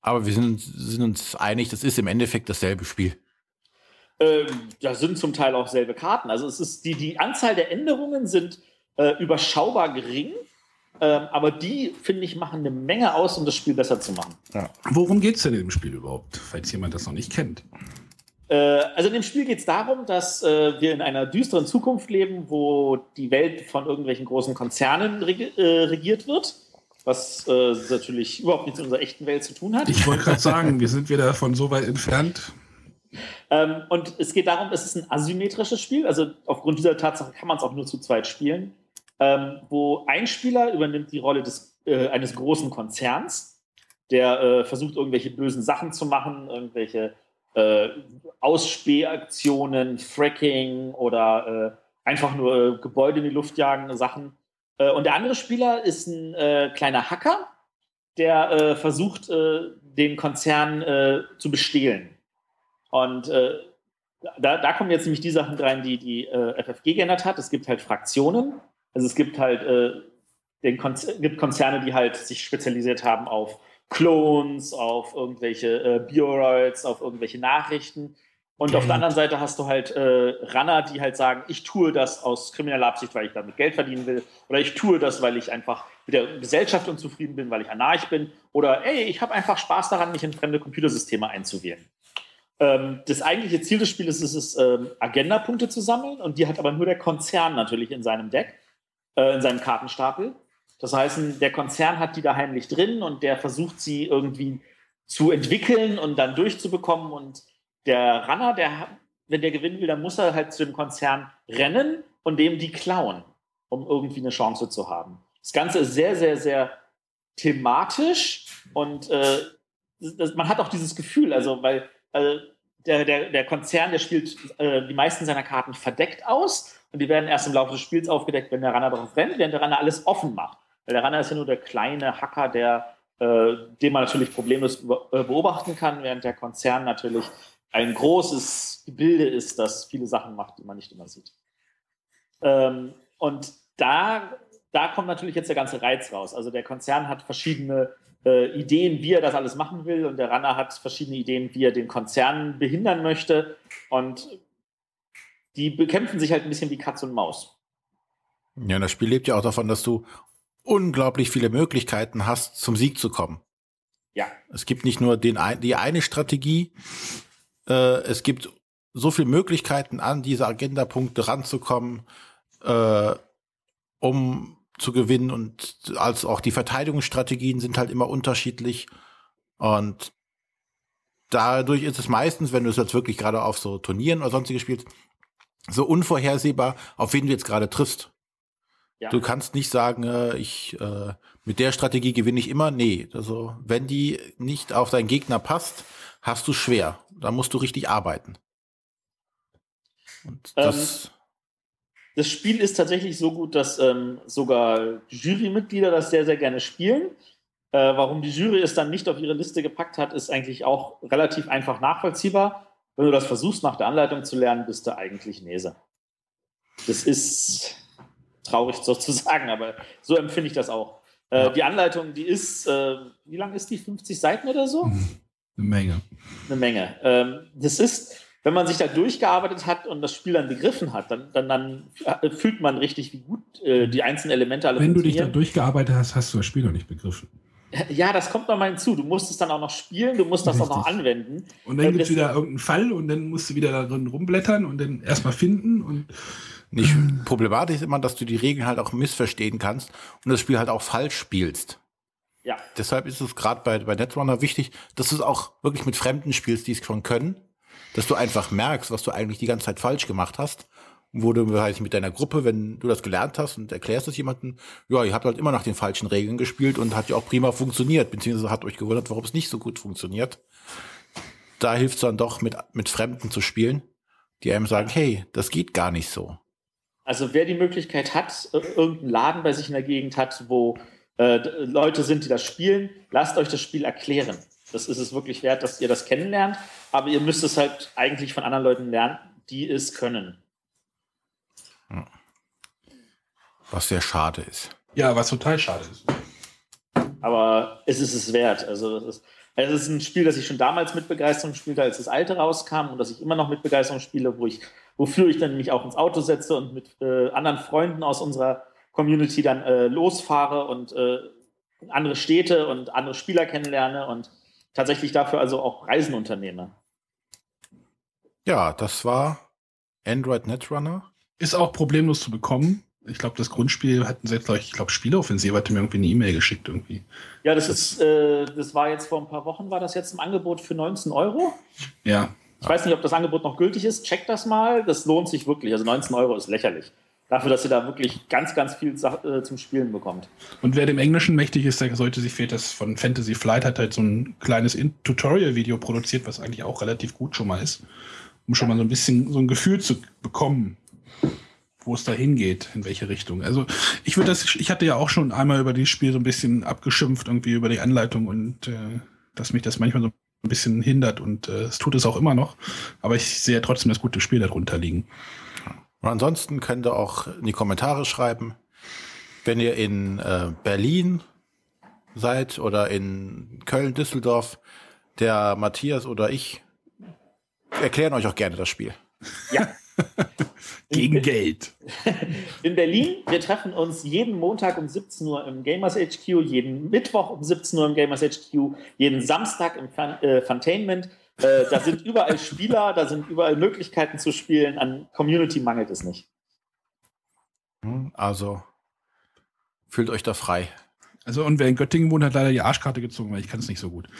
Aber wir sind, sind uns einig, das ist im Endeffekt dasselbe Spiel. Ähm, da sind zum Teil auch selbe Karten. Also es ist die, die Anzahl der Änderungen sind äh, überschaubar gering, ähm, aber die, finde ich, machen eine Menge aus, um das Spiel besser zu machen. Ja. Worum geht es denn in dem Spiel überhaupt, falls jemand das noch nicht kennt? Äh, also in dem Spiel geht es darum, dass äh, wir in einer düsteren Zukunft leben, wo die Welt von irgendwelchen großen Konzernen reg äh, regiert wird, was äh, natürlich überhaupt nichts mit unserer echten Welt zu tun hat. Ich wollte gerade sagen, wir sind wieder davon so weit entfernt. Ähm, und es geht darum, es ist ein asymmetrisches Spiel, also aufgrund dieser Tatsache kann man es auch nur zu zweit spielen, ähm, wo ein Spieler übernimmt die Rolle des, äh, eines großen Konzerns, der äh, versucht, irgendwelche bösen Sachen zu machen, irgendwelche äh, Ausspähaktionen, Fracking oder äh, einfach nur äh, Gebäude in die Luft jagen, Sachen. Äh, und der andere Spieler ist ein kleiner Hacker, der versucht, den Konzern zu bestehlen. Und da, da, kommen jetzt nämlich die Sachen rein, die die FFG geändert hat. Es gibt halt Fraktionen. Also es gibt halt den Konzer gibt Konzerne, die halt sich spezialisiert haben auf Clones, auf irgendwelche äh, Bioroids, auf irgendwelche Nachrichten. Und auf der anderen Seite hast du halt äh, Runner, die halt sagen, ich tue das aus krimineller Absicht, weil ich damit Geld verdienen will. Oder ich tue das, weil ich einfach mit der Gesellschaft unzufrieden bin, weil ich anarch bin. Oder ey, ich habe einfach Spaß daran, mich in fremde Computersysteme einzuwählen. Ähm, das eigentliche Ziel des Spiels ist es, ähm, Agenda-Punkte zu sammeln. Und die hat aber nur der Konzern natürlich in seinem Deck, äh, in seinem Kartenstapel. Das heißt, der Konzern hat die da heimlich drin und der versucht sie irgendwie zu entwickeln und dann durchzubekommen. Und der Runner, der, wenn der gewinnen will, dann muss er halt zu dem Konzern rennen und dem die klauen, um irgendwie eine Chance zu haben. Das Ganze ist sehr, sehr, sehr thematisch und äh, das, man hat auch dieses Gefühl, also weil äh, der, der, der Konzern, der spielt äh, die meisten seiner Karten verdeckt aus und die werden erst im Laufe des Spiels aufgedeckt, wenn der Runner darauf rennt, während der Runner alles offen macht. Weil der Runner ist ja nur der kleine Hacker, der, äh, den man natürlich problemlos äh, beobachten kann, während der Konzern natürlich ein großes Gebilde ist, das viele Sachen macht, die man nicht immer sieht. Ähm, und da, da kommt natürlich jetzt der ganze Reiz raus. Also der Konzern hat verschiedene äh, Ideen, wie er das alles machen will, und der Runner hat verschiedene Ideen, wie er den Konzern behindern möchte. Und die bekämpfen sich halt ein bisschen wie Katz und Maus. Ja, das Spiel lebt ja auch davon, dass du unglaublich viele Möglichkeiten hast, zum Sieg zu kommen. Ja. Es gibt nicht nur den, die eine Strategie, äh, es gibt so viele Möglichkeiten, an diese Agendapunkte ranzukommen, äh, um zu gewinnen und als auch die Verteidigungsstrategien sind halt immer unterschiedlich und dadurch ist es meistens, wenn du es jetzt wirklich gerade auf so Turnieren oder sonstiges spielst, so unvorhersehbar, auf wen du jetzt gerade triffst. Ja. Du kannst nicht sagen, äh, ich äh, mit der Strategie gewinne ich immer. Nee, also wenn die nicht auf deinen Gegner passt, hast du schwer. Da musst du richtig arbeiten. Und das, ähm, das Spiel ist tatsächlich so gut, dass ähm, sogar Jurymitglieder das sehr, sehr gerne spielen. Äh, warum die Jury es dann nicht auf ihre Liste gepackt hat, ist eigentlich auch relativ einfach nachvollziehbar. Wenn du das versuchst, nach der Anleitung zu lernen, bist du eigentlich Nese. Das ist traurig [LAUGHS] sozusagen, aber so empfinde ich das auch. Äh, ja. Die Anleitung, die ist, äh, wie lang ist die? 50 Seiten oder so? [LAUGHS] Eine Menge. Eine Menge. Ähm, das ist, wenn man sich da durchgearbeitet hat und das Spiel dann begriffen hat, dann, dann, dann fühlt man richtig, wie gut äh, die einzelnen Elemente alle Wenn du dich da durchgearbeitet hast, hast du das Spiel noch nicht begriffen. Ja, das kommt noch mal hinzu. Du musst es dann auch noch spielen, du musst das Richtig. auch noch anwenden. Und dann gibt es wieder irgendeinen Fall und dann musst du wieder da drin rumblättern und dann erstmal finden und nicht problematisch ist immer, dass du die Regeln halt auch missverstehen kannst und das Spiel halt auch falsch spielst. Ja. Deshalb ist es gerade bei, bei Netrunner wichtig, dass du es auch wirklich mit Fremden spielst, die es schon können, dass du einfach merkst, was du eigentlich die ganze Zeit falsch gemacht hast. Wo du halt mit deiner Gruppe, wenn du das gelernt hast und erklärst es jemandem, ja, ihr habt halt immer nach den falschen Regeln gespielt und hat ja auch prima funktioniert, beziehungsweise hat euch gewundert, warum es nicht so gut funktioniert. Da hilft es dann doch, mit, mit Fremden zu spielen, die einem sagen, hey, das geht gar nicht so. Also wer die Möglichkeit hat, irgendeinen Laden bei sich in der Gegend hat, wo äh, Leute sind, die das spielen, lasst euch das Spiel erklären. Das ist es wirklich wert, dass ihr das kennenlernt, aber ihr müsst es halt eigentlich von anderen Leuten lernen, die es können. Was sehr schade ist. Ja, was total schade ist. Aber es ist es wert. Also es ist, es ist ein Spiel, das ich schon damals mit Begeisterung spielte, als das alte rauskam und das ich immer noch mit Begeisterung spiele, wo ich wofür ich dann mich auch ins Auto setze und mit äh, anderen Freunden aus unserer Community dann äh, losfahre und äh, andere Städte und andere Spieler kennenlerne und tatsächlich dafür also auch Reisen unternehme. Ja, das war Android Netrunner. Ist auch problemlos zu bekommen. Ich glaube, das Grundspiel hatten sie jetzt, glaub ich, ich glaube, Spieleoffensive hatte mir irgendwie eine E-Mail geschickt irgendwie. Ja, das ist, äh, das war jetzt vor ein paar Wochen, war das jetzt im Angebot für 19 Euro. Ja. Ich weiß nicht, ob das Angebot noch gültig ist. Checkt das mal. Das lohnt sich wirklich. Also 19 Euro ist lächerlich. Dafür, dass ihr da wirklich ganz, ganz viel äh, zum Spielen bekommt. Und wer dem Englischen mächtig ist, der sollte sich fehlt das von Fantasy Flight hat halt so ein kleines In- Tutorial-Video produziert, was eigentlich auch relativ gut schon mal ist, um schon mal so ein bisschen so ein Gefühl zu bekommen, wo es da hingeht, in welche Richtung. Also ich würde das, ich hatte ja auch schon einmal über dieses Spiel so ein bisschen abgeschimpft, irgendwie über die Anleitung und äh, dass mich das manchmal so ein bisschen hindert und äh, es tut es auch immer noch. Aber ich sehe ja trotzdem das gute Spiel darunter liegen. Und ansonsten könnt ihr auch in die Kommentare schreiben, wenn ihr in äh, Berlin seid oder in Köln, Düsseldorf, der Matthias oder ich erklären euch auch gerne das Spiel. Ja. [LAUGHS] Gegen Geld. [LAUGHS] In Berlin, wir treffen uns jeden Montag um 17 Uhr im Gamers HQ, jeden Mittwoch um 17 Uhr im Gamers HQ, jeden Samstag im Fun äh, Funtainment. Äh, da sind überall Spieler, da sind überall Möglichkeiten zu spielen. An Community mangelt es nicht. Hm, Also fühlt euch da frei. Also und wer in Göttingen wohnt, hat leider die Arschkarte gezogen, weil ich kann es nicht so gut. [LAUGHS]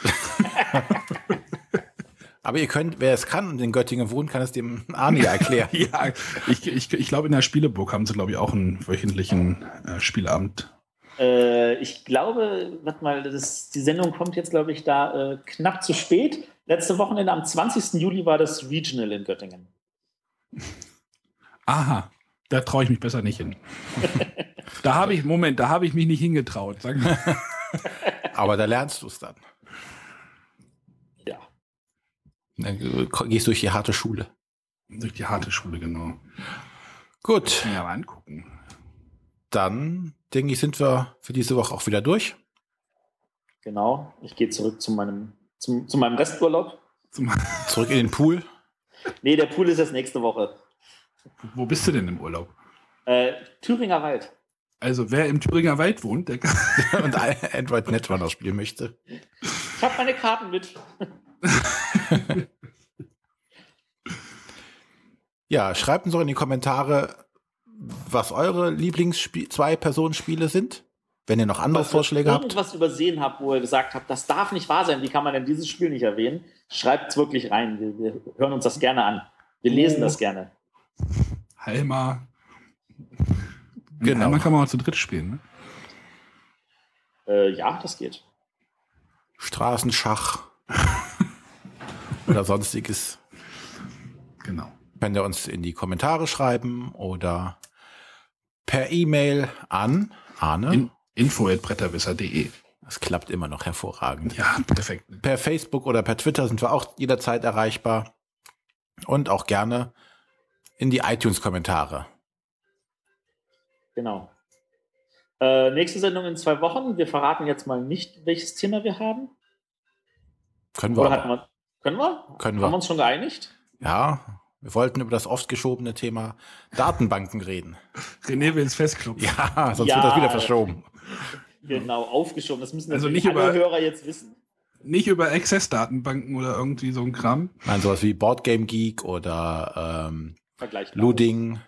Aber ihr könnt, wer es kann und in Göttingen wohnt, kann es dem Arne erklären. [LAUGHS] ja, ich, ich, ich glaube, in der Spieleburg haben sie, glaube ich, auch einen wöchentlichen äh, Spielabend. Äh, ich glaube, warte mal, das, die Sendung kommt jetzt, glaube ich, da äh, knapp zu spät. Letzte Wochenende am 20. Juli war das Regional in Göttingen. Aha, da traue ich mich besser nicht hin. [LAUGHS] da habe ich, Moment, da habe ich mich nicht hingetraut. Sag mal. [LAUGHS] Aber da lernst du es dann. Ja. Dann äh, gehst durch die harte Schule. Durch die harte Schule, genau. Gut, Ja, mal angucken. dann denke ich, sind wir für diese Woche auch wieder durch. Genau. Ich gehe zurück zu meinem, zum, zu meinem Resturlaub. Zum, [LAUGHS] Zurück in den Pool. Nee, der Pool ist erst nächste Woche. wo bist du denn im Urlaub? Äh, Thüringer Wald. Also, wer im Thüringer Wald wohnt, der kann. [LAUGHS] und Android Netrunner spielen möchte. Ich habe meine Karten mit. [LAUGHS] Ja, schreibt uns doch in die Kommentare, was eure Lieblings-Zwei-Personen-Spiele sind. Wenn ihr noch andere Was Vorschläge ihr habt. irgendwas übersehen habt, wo ihr gesagt habt, das darf nicht wahr sein, wie kann man denn dieses Spiel nicht erwähnen? Schreibt es wirklich rein. Wir, wir hören uns das gerne an. Wir lesen Oh. das gerne. Halma. Genau. Halma kann man auch zu dritt spielen, ne? Äh, ja, das geht. Straßenschach [LAUGHS] oder sonstiges. Genau. Könnt ihr uns in die Kommentare schreiben oder per E-Mail an Arne. In, info.bretterwisser.de. das klappt immer noch hervorragend. Ja, perfekt. Per Facebook oder per Twitter sind wir auch jederzeit erreichbar. Und auch gerne in die iTunes-Kommentare. Genau. Äh, nächste Sendung in zwei Wochen. Wir verraten jetzt mal nicht, welches Thema wir haben. Können wir wir. Können wir? Können wir. Haben wir uns schon geeinigt? Ja, wir wollten über das oft geschobene Thema Datenbanken reden. René will ins Festclub. Ja, sonst Ja. wird das wieder verschoben. [LAUGHS] Genau, aufgeschoben. Das müssen Also natürlich nicht alle über- Hörer jetzt wissen. Nicht über Access-Datenbanken oder irgendwie so ein Kram. Nein, sowas wie Boardgame Geek oder ähm, Vergleichbar. Luding.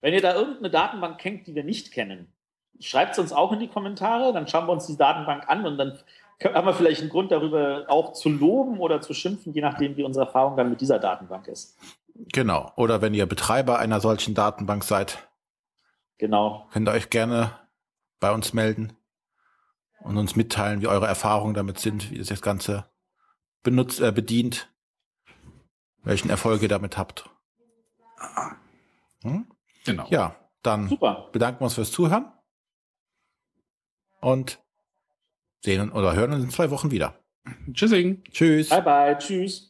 Wenn ihr da irgendeine Datenbank kennt, die wir nicht kennen, schreibt es uns auch in die Kommentare, dann schauen wir uns die Datenbank an und dann haben wir vielleicht einen Grund darüber auch zu loben oder zu schimpfen, je nachdem, wie unsere Erfahrung dann mit dieser Datenbank ist. Genau. Oder wenn ihr Betreiber einer solchen Datenbank seid, Genau. könnt ihr euch gerne bei uns melden und uns mitteilen, wie eure Erfahrungen damit sind, wie ihr das Ganze benutzt, äh, bedient, welchen Erfolg ihr damit habt. Hm? Genau. Ja, dann Super. bedanken wir uns fürs Zuhören und sehen oder hören uns in zwei Wochen wieder. Tschüssing. Tschüss. Bye bye. Tschüss.